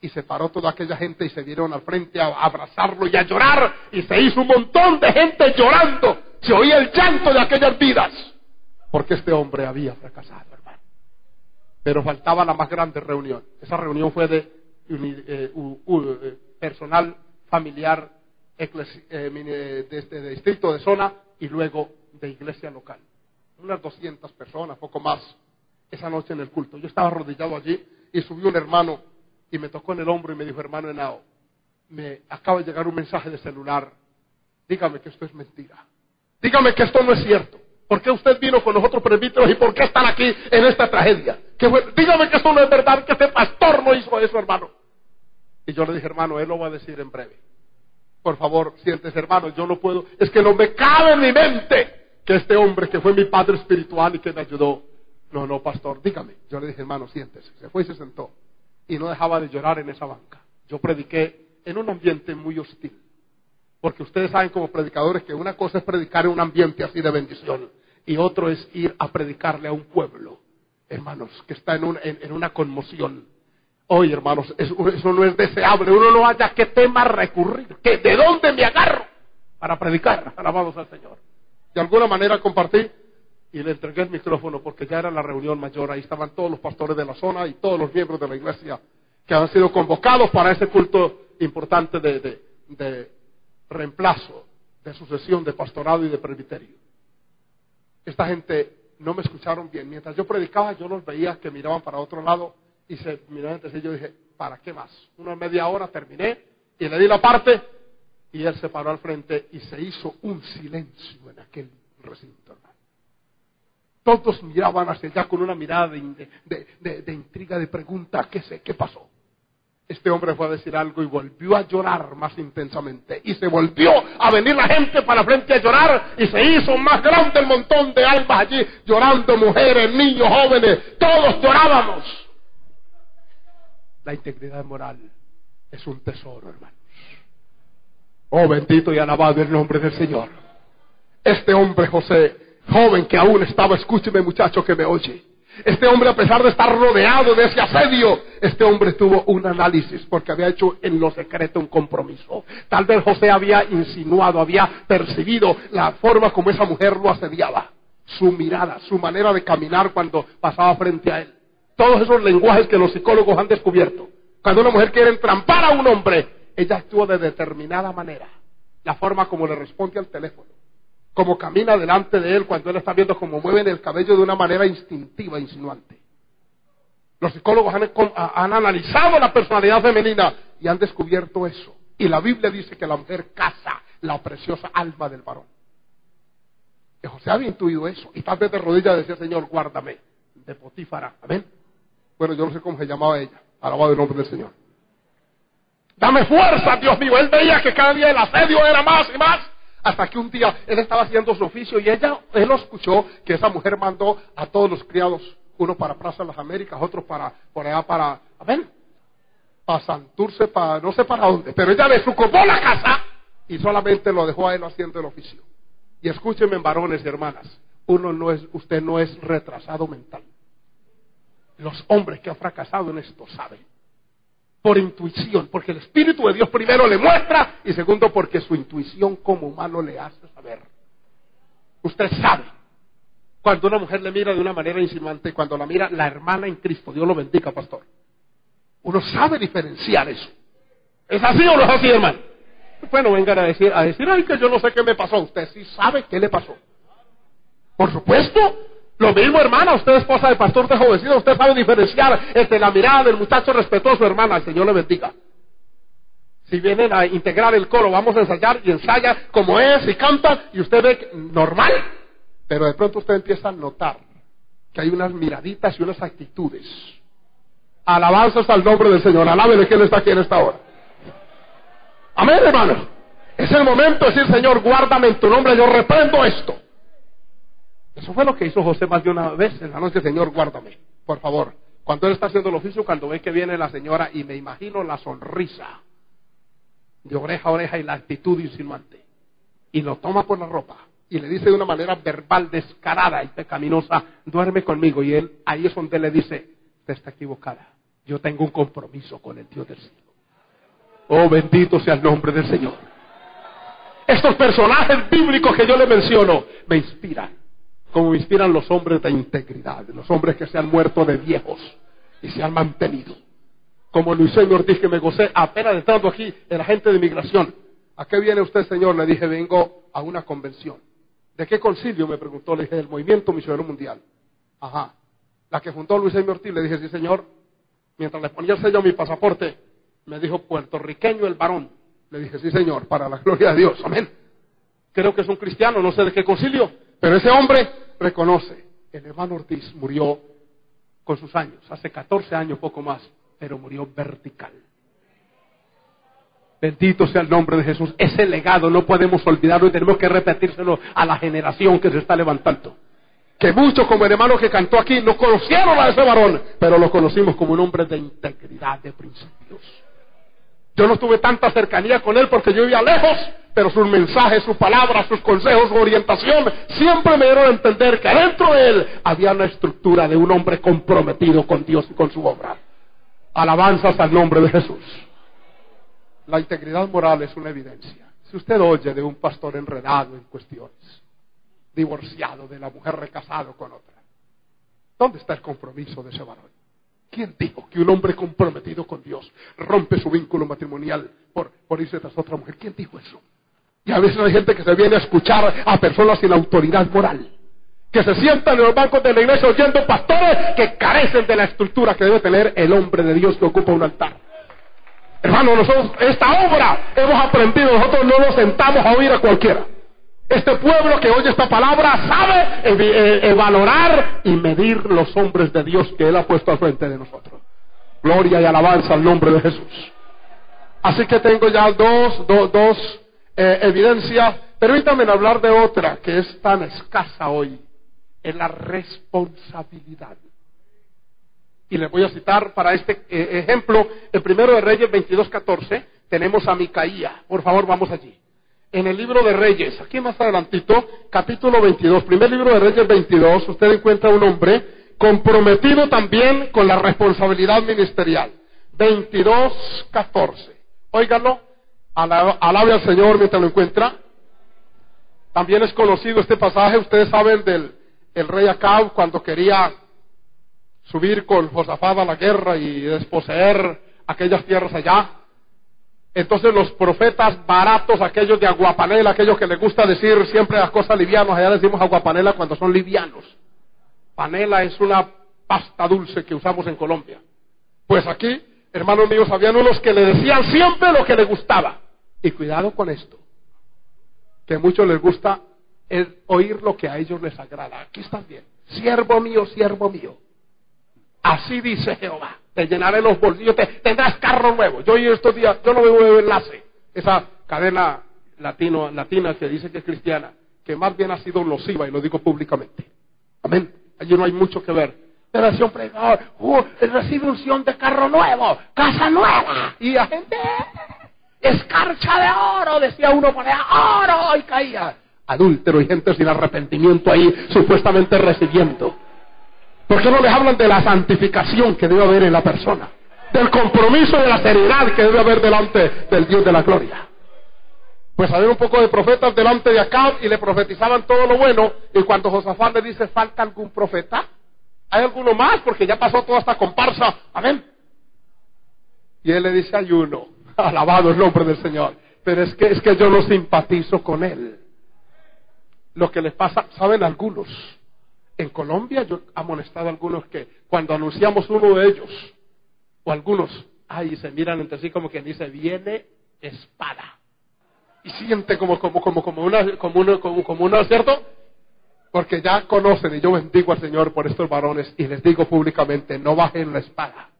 Y se paró toda aquella gente y se dieron al frente a abrazarlo y a llorar. Y se hizo un montón de gente llorando. Se oía el llanto de aquellas vidas porque este hombre había fracasado, hermano. Pero faltaba la más grande reunión. Esa reunión fue de eh, eh, personal familiar eh, de este distrito de zona y luego de iglesia local. Unas 200 personas, poco más, esa noche en el culto. Yo estaba arrodillado allí y subió un hermano y me tocó en el hombro y me dijo, hermano Enao, me acaba de llegar un mensaje de celular. Dígame que esto es mentira. Dígame que esto no es cierto. ¿Por qué usted vino con los otros presbíteros y por qué están aquí en esta tragedia? dígame que esto no es verdad, que este pastor no hizo eso, hermano. Y yo le dije, hermano, él lo va a decir en breve. Por favor, siéntese, hermano, yo no puedo. Es que no me cabe en mi mente que este hombre que fue mi padre espiritual y que me ayudó. No, no, pastor, dígame. Yo le dije, hermano, siéntese. Se fue y se sentó. Y no dejaba de llorar en esa banca. Yo prediqué en un ambiente muy hostil. Porque ustedes saben como predicadores que una cosa es predicar en un ambiente así de bendición y otro es ir a predicarle a un pueblo, hermanos, que está en, en, una conmoción. Hoy, hermanos, eso, no es deseable. Uno no haya qué tema recurrir, que de dónde me agarro para predicar. Alabados al Señor. De alguna manera compartí y le entregué el micrófono porque ya era la reunión mayor. Ahí estaban todos los pastores de la zona y todos los miembros de la iglesia que han sido convocados para ese culto importante de, de reemplazo, de sucesión, de pastorado y de presbiterio. Esta gente no me escucharon bien. Mientras yo predicaba, yo los veía que miraban para otro lado y se miraban entre sí. Yo dije, ¿para qué más? Una media hora terminé y le di la parte y él se paró al frente y se hizo un silencio en aquel recinto. Todos miraban hacia allá con una mirada de, de intriga, de pregunta, ¿qué sé? ¿Qué pasó? Este hombre fue a decir algo y volvió a llorar más intensamente. Y se volvió a venir la gente para frente a llorar y se hizo más grande el montón de almas allí, llorando mujeres, niños, jóvenes, todos llorábamos. La integridad moral es un tesoro, hermanos. Oh, bendito y alabado el nombre del Señor. Este hombre José, joven que aún estaba, escúcheme muchacho que me oye este hombre, a pesar de estar rodeado de ese asedio, este hombre tuvo un análisis porque había hecho en lo secreto un compromiso. Tal vez José había insinuado, había percibido la forma como esa mujer lo asediaba, su mirada, su manera de caminar cuando pasaba frente a él. Todos esos lenguajes que los psicólogos han descubierto. Cuando una mujer quiere entrampar a un hombre, ella actúa de determinada manera. La forma como le responde al teléfono como camina delante de él cuando él está viendo cómo mueven el cabello de una manera instintiva, insinuante. Los psicólogos han, analizado la personalidad femenina y han descubierto eso. Y la Biblia dice que la mujer caza la preciosa alma del varón. Que José había intuido eso. Y tal de rodillas decía, Señor, guárdame de Potífara. Amén. Bueno, yo no sé cómo se llamaba ella. Alabado el nombre del Señor. Dame fuerza, Dios mío. Él veía que cada día el asedio era más y más. Hasta que un día él estaba haciendo su oficio y ella, él escuchó que esa mujer mandó a todos los criados, uno para Plaza de las Américas, otro para, por allá para, amén, para Santurce, para, no sé para dónde, pero ella desocupó la casa y solamente lo dejó a él haciendo el oficio. Y escúchenme, varones y hermanas, uno no es, usted no es retrasado mental. Los hombres que han fracasado en esto saben por intuición, porque el Espíritu de Dios primero le muestra y segundo porque su intuición como humano le hace saber. Usted sabe cuando una mujer le mira de una manera insinuante, cuando la mira la hermana en Cristo, Dios lo bendiga, pastor. Uno sabe diferenciar eso. ¿Es así o no es así, hermano? Bueno, vengan a decir, a decir, ay, que yo no sé qué me pasó. Usted sí sabe qué le pasó. Por supuesto, lo mismo, hermana, usted es esposa de pastor de jovencito, usted sabe diferenciar entre la mirada del muchacho respetuoso, hermana, el Señor le bendiga. Si vienen a integrar el coro, vamos a ensayar y ensaya como es y canta y usted ve normal, pero de pronto usted empieza a notar que hay unas miraditas y unas actitudes. Alabanzas al nombre del Señor, alábele que Él está aquí en esta hora. Amén, hermano. Es el momento de decir, Señor, guárdame en tu nombre, yo reprendo esto. Eso fue lo que hizo José más de una vez en la noche, Señor, guárdame, por favor. Cuando él está haciendo el oficio, cuando ve que viene la señora y me imagino la sonrisa de oreja a oreja y la actitud insinuante. Y lo toma por la ropa y le dice de una manera verbal, descarada y pecaminosa, duerme conmigo. Y él ahí es donde le dice, te está equivocada. Yo tengo un compromiso con el Dios del cielo. Oh, bendito sea el nombre del Señor. Estos personajes bíblicos que yo le menciono me inspiran como inspiran los hombres de integridad, los hombres que se han muerto de viejos y se han mantenido. Como Luis Ortiz, que me gocé apenas entrando aquí, el agente de inmigración. ¿A qué viene usted, señor? Le dije, vengo a una convención. ¿De qué concilio? Me preguntó. Le dije, del Movimiento Misionero Mundial. Ajá. La que fundó Luis Ortiz, le dije, sí, señor. Mientras le ponía el sello a mi pasaporte, me dijo, puertorriqueño el varón. Le dije, sí, señor, para la gloria de Dios. Amén. Creo que es un cristiano, no sé de qué concilio. Pero ese hombre reconoce, el hermano Ortiz murió con sus años, hace 14 años poco más, pero murió vertical. Bendito sea el nombre de Jesús. Ese legado no podemos olvidarlo y tenemos que repetírselo a la generación que se está levantando. Que muchos, como el hermano que cantó aquí, no conocieron a ese varón, pero lo conocimos como un hombre de integridad, de principios. Yo no tuve tanta cercanía con él porque yo vivía lejos, pero sus mensajes, sus palabras, sus consejos, su orientación, siempre me dieron a entender que dentro de él había una estructura de un hombre comprometido con Dios y con su obra. Alabanzas al nombre de Jesús. La integridad moral es una evidencia. Si usted oye de un pastor enredado en cuestiones, divorciado de la mujer recasado con otra, ¿dónde está el compromiso de ese varón? ¿Quién dijo que un hombre comprometido con Dios rompe su vínculo matrimonial por, por irse tras otra mujer? ¿Quién dijo eso? Y a veces hay gente que se viene a escuchar a personas sin autoridad moral, que se sientan en los bancos de la iglesia oyendo pastores que carecen de la estructura que debe tener el hombre de Dios que ocupa un altar. Hermano, nosotros esta obra hemos aprendido, nosotros no nos sentamos a oír a cualquiera. Este pueblo que oye esta palabra sabe eh, eh, valorar y medir los hombres de Dios que Él ha puesto al frente de nosotros. Gloria y alabanza al nombre de Jesús. Así que tengo ya dos, dos eh, evidencias. Permítanme hablar de otra que es tan escasa hoy. Es la responsabilidad. Y les voy a citar para este ejemplo, en Primero de Reyes 22.14, tenemos a Micaía. Por favor, vamos allí. En el libro de Reyes, aquí más adelantito, capítulo 22, primer libro de Reyes 22, usted encuentra un hombre comprometido también con la responsabilidad ministerial. 22.14. Óigalo, alabe al Señor mientras lo encuentra. También es conocido este pasaje, ustedes saben del el rey Acab cuando quería subir con Josafat a la guerra y desposeer aquellas tierras allá. Entonces los profetas baratos, aquellos de aguapanela, aquellos que les gusta decir siempre las cosas livianas, allá decimos aguapanela cuando son livianos. Panela es una pasta dulce que usamos en Colombia. Pues aquí, hermanos míos, habían unos que le decían siempre lo que les gustaba. Y cuidado con esto, que a muchos les gusta oír lo que a ellos les agrada. Aquí están bien. Siervo mío, siervo mío. Así dice Jehová. Te llenaré los bolsillos, te, tendrás carro nuevo. Yo estos días, yo no veo enlace. Esa cadena latino, latina que dice que es cristiana, que más bien ha sido nociva y lo digo públicamente. Amén. Allí no hay mucho que ver. Pero siempre, uh, recibe unción de carro nuevo, casa nueva. Y la gente, escarcha de oro, decía uno, ponía oro y caía. Adúltero y gente sin arrepentimiento ahí, supuestamente recibiendo. ¿Por qué no les hablan de la santificación que debe haber en la persona? Del compromiso de la seriedad que debe haber delante del Dios de la gloria. Pues había un poco de profetas delante de Acab y le profetizaban todo lo bueno. Y cuando Josafat le dice, ¿falta algún profeta? ¿Hay alguno más? Porque ya pasó toda esta comparsa. Amén. Y él le dice, hay uno. Alabado el nombre del Señor. Pero es que, es que yo no simpatizo con él. Lo que les pasa, saben algunos en Colombia yo he amonestado a algunos que cuando anunciamos uno de ellos, o algunos, ay, se miran entre sí como quien dice, viene espada. Y siente como, como, como, como una, como una, como, una, ¿cierto? Porque ya conocen y yo bendigo al Señor por estos varones y les digo públicamente, no bajen la espada.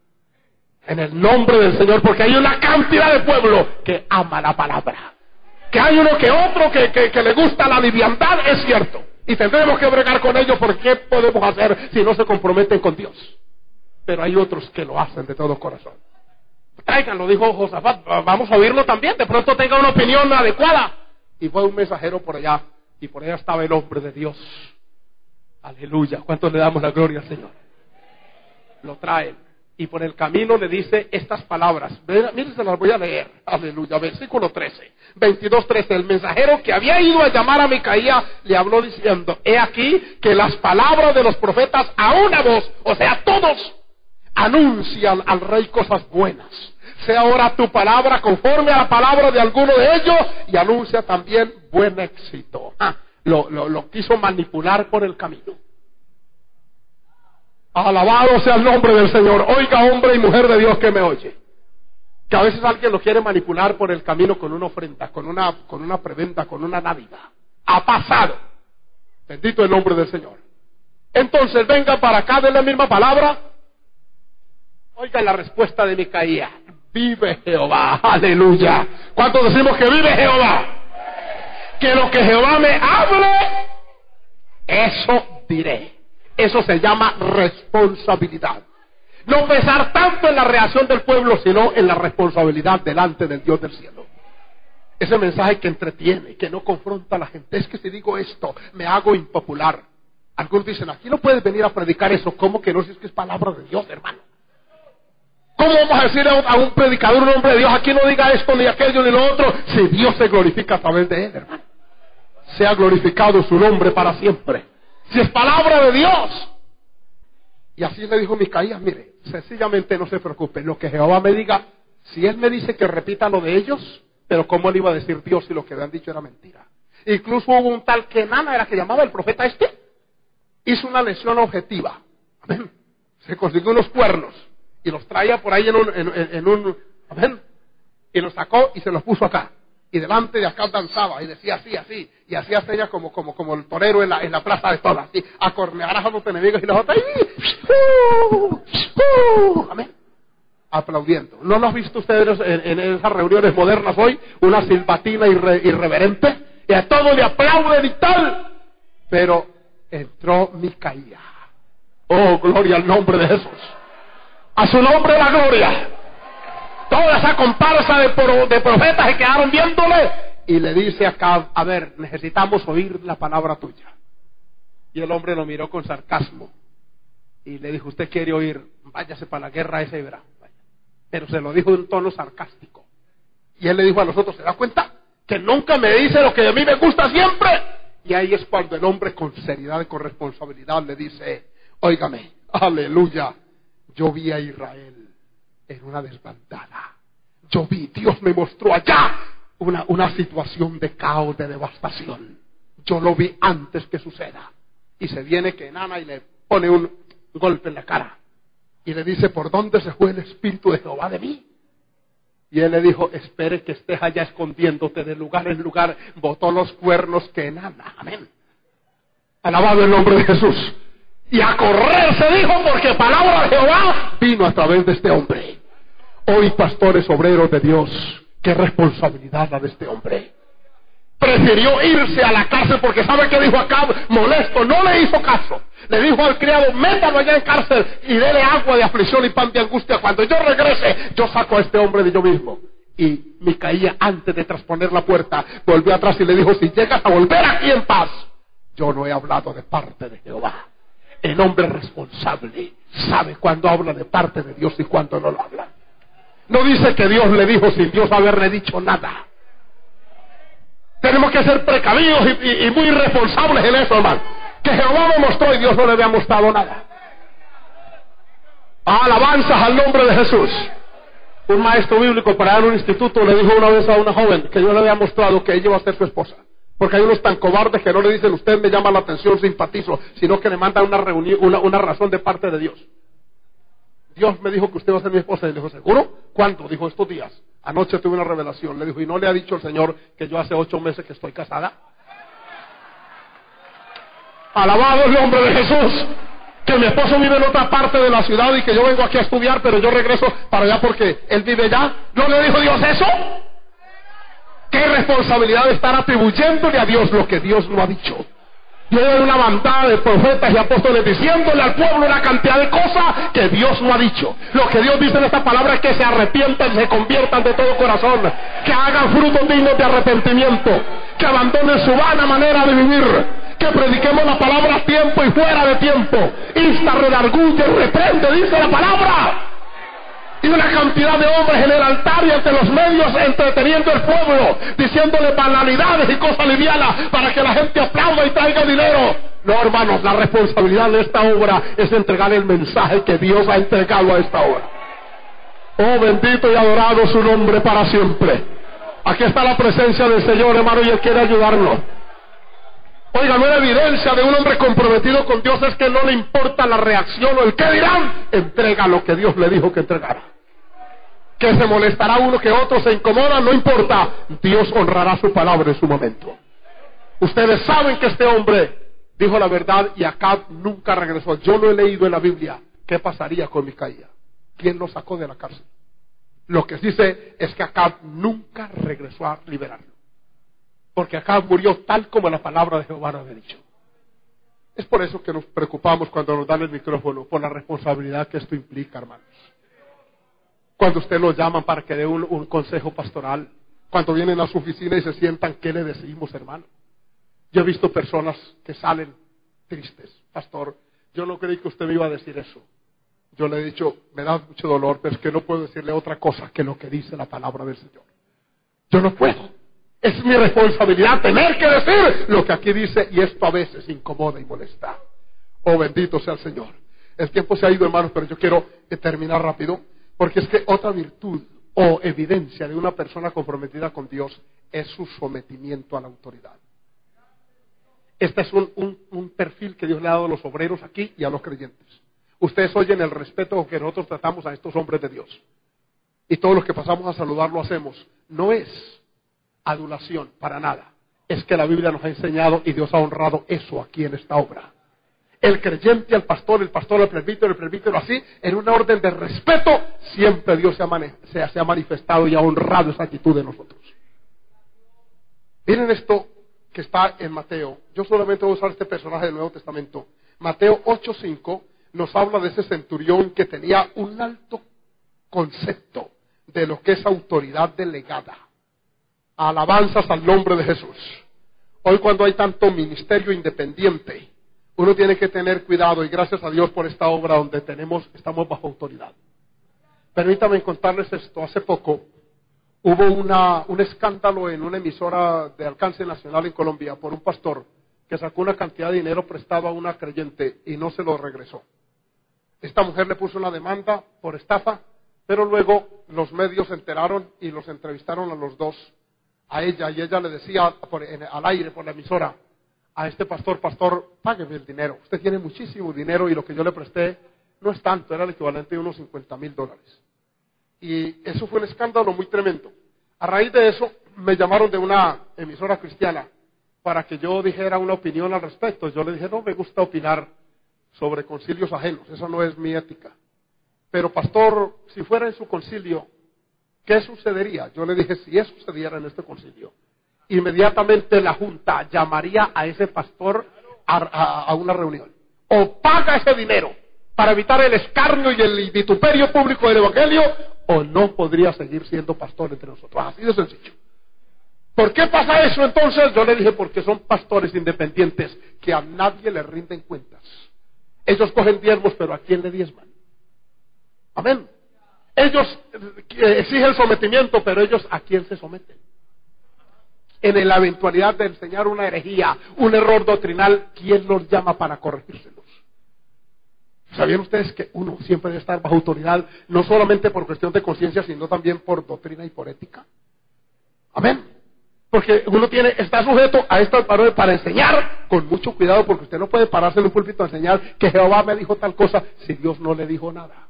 En el nombre del Señor, porque hay una cantidad de pueblo que ama la palabra. Que hay uno que otro que, que, que le gusta la liviandad, es cierto. Y tendremos que bregar con ellos porque ¿qué podemos hacer si no se comprometen con Dios? Pero hay otros que lo hacen de todo corazón. lo dijo Josafat, vamos a oírlo también, de pronto tenga una opinión adecuada. Y fue un mensajero por allá, y por allá estaba el hombre de Dios. Aleluya, ¿cuánto le damos la gloria al Señor? Lo traen y por el camino le dice estas palabras. Miren, se las voy a leer. Aleluya. Versículo 13. 22, 13. El mensajero que había ido a llamar a Micaía le habló diciendo, he aquí que las palabras de los profetas a una voz, o sea, todos, anuncian al rey cosas buenas. Sea ahora tu palabra conforme a la palabra de alguno de ellos y anuncia también buen éxito. Ah, lo, lo quiso manipular por el camino. Alabado sea el nombre del Señor. Oiga, hombre y mujer de Dios que me oye. Que a veces alguien lo quiere manipular por el camino con una ofrenda, con una, con una preventa, con una navida. Ha pasado. Bendito el nombre del Señor. Entonces venga para acá de la misma palabra. Oiga la respuesta de Micaía. vive Jehová, aleluya. ¿Cuántos decimos que vive Jehová? Que lo que Jehová me hable, eso diré. Eso se llama responsabilidad. No pensar tanto en la reacción del pueblo, sino en la responsabilidad delante del Dios del cielo. Ese mensaje que entretiene, que no confronta a la gente. Es que si digo esto, me hago impopular. Algunos dicen, aquí no puedes venir a predicar eso. ¿Cómo que no? Si es que es palabra de Dios, hermano. ¿Cómo vamos a decirle a un predicador, un hombre de Dios, aquí no diga esto, ni aquello, ni lo otro, si Dios se glorifica a través de él, hermano? Sea glorificado su nombre para siempre. Si es palabra de Dios. Y así le dijo Micaías, mire, sencillamente no se preocupe, lo que Jehová me diga, si él me dice que repita lo de ellos, pero ¿cómo le iba a decir Dios si lo que le han dicho era mentira? Incluso hubo un tal Kenana, era que llamaba el profeta este, hizo una lesión objetiva. Amén. Se consiguió unos cuernos y los traía por ahí en un, en, un amén, y los sacó y se los puso acá. Y delante de acá danzaba y decía así, así, y hacía señas como, como, como el torero en la, en la plaza de todas, así, acornearás a los enemigos y los otros, ¡uh! ¡Uh! amén, aplaudiendo. ¿No lo has visto ustedes en, esas reuniones modernas hoy? Una silbatina irreverente, y a todos le aplauden y tal, pero entró Micaía. Oh, gloria al nombre de Jesús. A su nombre la gloria. Toda esa comparsa de, profetas se quedaron viéndole. Y le dice acá, a ver, necesitamos oír la palabra tuya. Y el hombre lo miró con sarcasmo. Y le dijo, usted quiere oír, váyase para la guerra esa y verá. Pero se lo dijo en tono sarcástico. Y él le dijo a nosotros, ¿se da cuenta? Que nunca me dice lo que a mí me gusta siempre. Y ahí es cuando el hombre con seriedad y con responsabilidad le dice, óigame, aleluya, yo vi a Israel en una desbandada. Yo vi, Dios me mostró allá una, una situación de caos, de devastación. Yo lo vi antes que suceda. Y se viene que enana y le pone un golpe en la cara. Y le dice, ¿por dónde se fue el Espíritu de Jehová de mí? Y él le dijo, espere que estés allá escondiéndote de lugar en lugar. Botó los cuernos que enana. Amén. Alabado el nombre de Jesús. Y a correr se dijo porque palabra de Jehová vino a través de este hombre. Hoy pastores obreros de Dios, qué responsabilidad la de este hombre. Prefirió irse a la cárcel porque sabe que dijo acá molesto, no le hizo caso. Le dijo al criado, métalo allá en cárcel y déle agua de aflicción y pan de angustia. Cuando yo regrese, yo saco a este hombre de yo mismo. Y Micaía, antes de trasponer la puerta, volvió atrás y le dijo, si llegas a volver aquí en paz, yo no he hablado de parte de Jehová. El hombre responsable sabe cuándo habla de parte de Dios y cuándo no lo habla. No dice que Dios le dijo sin Dios haberle dicho nada. Tenemos que ser precavidos y, muy responsables en eso, hermano. Que Jehová me mostró y Dios no le había mostrado nada. Alabanzas al nombre de Jesús. Un maestro bíblico para dar un instituto le dijo una vez a una joven que Dios le había mostrado que ella iba a ser su esposa. Porque hay unos tan cobardes que no le dicen, usted me llama la atención, simpatizo, sino que le mandan una, una, razón de parte de Dios. Dios me dijo que usted va a ser mi esposa. Y le dijo, ¿seguro? ¿Cuánto? Dijo, estos días. Anoche tuve una revelación. Le dijo, ¿y no le ha dicho el Señor que yo hace ocho meses que estoy casada? Alabado el nombre de Jesús. Que mi esposo vive en otra parte de la ciudad y que yo vengo aquí a estudiar, pero yo regreso para allá porque él vive allá. ¿No le dijo Dios eso? Qué responsabilidad de estar atribuyéndole a Dios lo que Dios no ha dicho. Yo una bandada de profetas y apóstoles diciéndole al pueblo una cantidad de cosas que Dios no ha dicho. Lo que Dios dice en esta palabra es que se arrepientan, se conviertan de todo corazón, que hagan frutos dignos de arrepentimiento, que abandonen su vana manera de vivir, que prediquemos la palabra a tiempo y fuera de tiempo. Insta, redarguye, reprende, dice la palabra y una cantidad de hombres en el altar y ante los medios entreteniendo el pueblo, diciéndole banalidades y cosas livianas para que la gente aplauda y traiga dinero. No, hermanos, la responsabilidad de esta obra es entregar el mensaje que Dios ha entregado a esta obra. Oh, bendito y adorado su nombre para siempre. Aquí está la presencia del Señor, hermano, y Él quiere ayudarnos. Oiga, no la evidencia de un hombre comprometido con Dios es que no le importa la reacción o el qué dirán. Entrega lo que Dios le dijo que entregara. Que se molestará uno que otro se incomoda, no importa. Dios honrará su palabra en su momento. Ustedes saben que este hombre dijo la verdad y acá nunca regresó. Yo lo he leído en la Biblia. ¿Qué pasaría con Micaía? ¿Quién lo sacó de la cárcel? Lo que dice es que Acab nunca regresó a liberarlo. Porque Acab murió tal como la palabra de Jehová lo había dicho. Es por eso que nos preocupamos cuando nos dan el micrófono, por la responsabilidad que esto implica, hermanos. Cuando usted lo llaman para que dé un, un consejo pastoral, cuando vienen a su oficina y se sientan, ¿qué le decimos, hermano? Yo he visto personas que salen tristes. Pastor, yo no creí que usted me iba a decir eso. Yo le he dicho, me da mucho dolor, pero es que no puedo decirle otra cosa que lo que dice la palabra del Señor. Yo no puedo. Es mi responsabilidad tener que decir lo que aquí dice y esto a veces incomoda y molesta. Oh, bendito sea el Señor. El tiempo se ha ido, hermanos, pero yo quiero terminar rápido, porque es que otra virtud o evidencia de una persona comprometida con Dios es su sometimiento a la autoridad. Este es un, perfil que Dios le ha dado a los obreros aquí y a los creyentes. Ustedes oyen el respeto que nosotros tratamos a estos hombres de Dios. Y todos los que pasamos a saludar lo hacemos. No es adulación, para nada. Es que la Biblia nos ha enseñado y Dios ha honrado eso aquí en esta obra. El creyente al pastor, el pastor al presbítero, el presbítero así, en una orden de respeto, siempre Dios se ha, se ha manifestado y ha honrado esa actitud de nosotros. Miren esto que está en Mateo. Yo solamente voy a usar este personaje del Nuevo Testamento. Mateo 8:5 nos habla de ese centurión que tenía un alto concepto de lo que es autoridad delegada. Alabanzas al nombre de Jesús. Hoy cuando hay tanto ministerio independiente, uno tiene que tener cuidado y gracias a Dios por esta obra donde tenemos, estamos bajo autoridad. Permítame contarles esto. Hace poco hubo un escándalo en una emisora de alcance nacional en Colombia por un pastor que sacó una cantidad de dinero prestado a una creyente y no se lo regresó. Esta mujer le puso una demanda por estafa, pero luego los medios se enteraron y los entrevistaron a los dos, a ella, y ella le decía al aire por la emisora a este pastor, pastor, págueme el dinero. Usted tiene muchísimo dinero y lo que yo le presté no es tanto, era el equivalente de unos 50 mil dólares. Y eso fue un escándalo muy tremendo. A raíz de eso, me llamaron de una emisora cristiana para que yo dijera una opinión al respecto. Yo le dije, no me gusta opinar sobre concilios ajenos, esa no es mi ética. Pero pastor, si fuera en su concilio, ¿qué sucedería? Yo le dije, si eso sucediera en este concilio, inmediatamente la Junta llamaría a ese pastor a una reunión. O paga ese dinero para evitar el escarnio y el vituperio público del Evangelio, o no podría seguir siendo pastor entre nosotros. Así de sencillo. ¿Por qué pasa eso entonces? Yo le dije, porque son pastores independientes que a nadie le rinden cuentas. Ellos cogen diezmos, pero ¿a quién le diezman? Amén. Ellos eh, exigen sometimiento, pero ellos ¿a quién se someten? En la eventualidad de enseñar una herejía, un error doctrinal, ¿quién los llama para corregírselo? ¿Sabían ustedes que uno siempre debe estar bajo autoridad, no solamente por cuestión de conciencia, sino también por doctrina y por ética? Amén. Porque uno tiene, está sujeto a estos valores para enseñar con mucho cuidado, porque usted no puede pararse en un púlpito a enseñar que Jehová me dijo tal cosa si Dios no le dijo nada.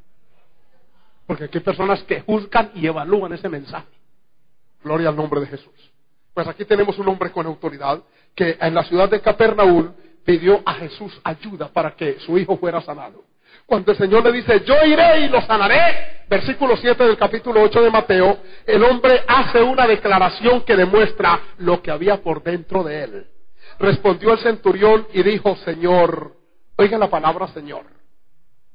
Porque aquí hay personas que juzgan y evalúan ese mensaje. Gloria al nombre de Jesús. Pues aquí tenemos un hombre con autoridad que en la ciudad de Capernaum pidió a Jesús ayuda para que su hijo fuera sanado. Cuando el Señor le dice, yo iré y lo sanaré, versículo 7 del capítulo 8 de Mateo, el hombre hace una declaración que demuestra lo que había por dentro de él. Respondió el centurión y dijo, Señor, oiga la palabra Señor,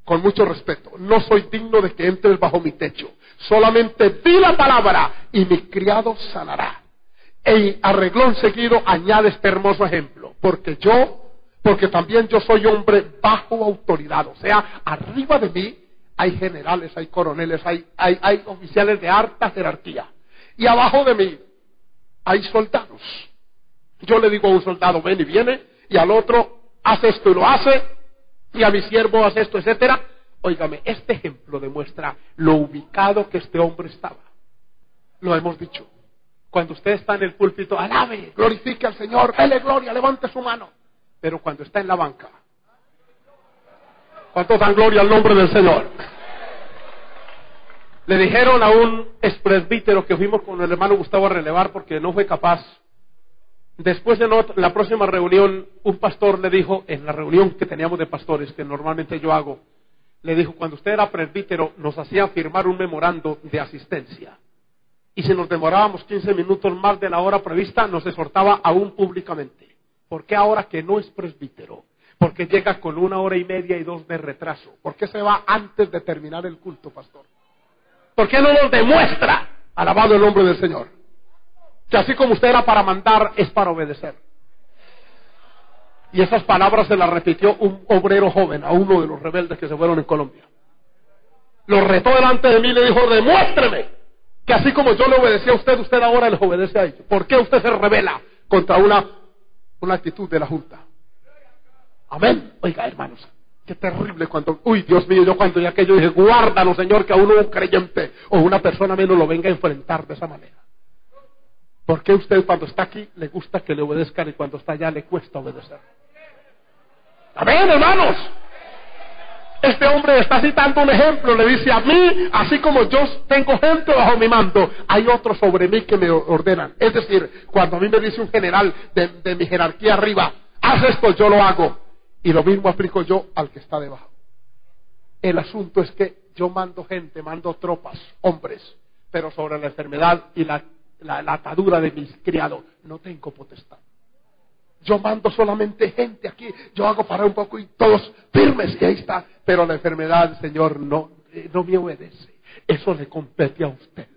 con mucho respeto, no soy digno de que entres bajo mi techo, solamente di la palabra y mi criado sanará. Y arreglón seguido añade este hermoso ejemplo, porque yo porque también yo soy hombre bajo autoridad, o sea, arriba de mí hay generales, hay coroneles, hay, oficiales de alta jerarquía, y abajo de mí hay soldados. Yo le digo a un soldado, ven y viene, y al otro, hace esto y lo hace, y a mi siervo hace esto, etcétera. Óigame, este ejemplo demuestra lo ubicado que este hombre estaba. Lo hemos dicho. Cuando usted está en el púlpito, alabe, glorifique al Señor, dele gloria, levante su mano pero cuando está en la banca. ¿Cuántos dan gloria al nombre del Señor? Le dijeron a un expresbítero que fuimos con el hermano Gustavo a relevar porque no fue capaz. Después de la próxima reunión, un pastor le dijo, en la reunión que teníamos de pastores, que normalmente yo hago, le dijo, cuando usted era presbítero, nos hacía firmar un memorando de asistencia. Y si nos demorábamos 15 minutos más de la hora prevista, nos exhortaba aún públicamente. ¿Por qué ahora que no es presbítero? Porque llega con una hora y media y dos de retraso. ¿Por qué se va antes de terminar el culto, pastor? ¿Por qué no nos demuestra? Alabado el nombre del Señor. Que así como usted era para mandar, es para obedecer. Y esas palabras se las repitió un obrero joven a uno de los rebeldes que se fueron en Colombia. Lo retó delante de mí y le dijo, demuéstreme que así como yo le obedecí a usted, usted ahora les obedece a ellos. ¿Por qué usted se revela contra una, una actitud de la Junta? Amén. Oiga, hermanos, qué terrible cuando, uy, Dios mío, yo cuando ya que yo dije, guárdalo, Señor, que a uno un creyente o una persona menos lo venga a enfrentar de esa manera. ¿Por qué usted cuando está aquí le gusta que le obedezcan y cuando está allá le cuesta obedecer? Amén, hermanos. Este hombre está citando un ejemplo, le dice a mí, así como yo tengo gente bajo mi mando, hay otros sobre mí que me ordenan. Es decir, cuando a mí me dice un general de, de mi jerarquía arriba, haz esto, yo lo hago. Y lo mismo aplico yo al que está debajo. El asunto es que yo mando gente, mando tropas, hombres, pero sobre la enfermedad y la, la, atadura de mis criados no tengo potestad. Yo mando solamente gente aquí, yo hago parar un poco y todos firmes y ahí está. Pero la enfermedad, Señor, no, eh, no me obedece. Eso le compete a usted.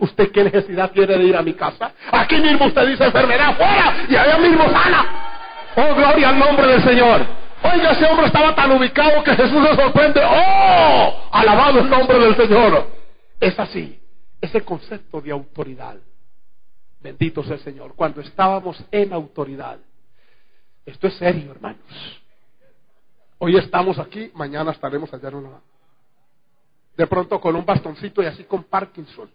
¿Usted qué necesidad tiene de ir a mi casa? Aquí mismo usted dice enfermedad fuera y allá mismo sana. Oh, gloria al nombre del Señor. Oiga, ese hombre estaba tan ubicado que Jesús se sorprende. ¡Oh! Alabado el nombre del Señor. Es así, ese concepto de autoridad. Bendito sea el Señor. Cuando estábamos en autoridad. Esto es serio, hermanos. Hoy estamos aquí, mañana estaremos allá en una. De pronto con un bastoncito y así con Parkinson.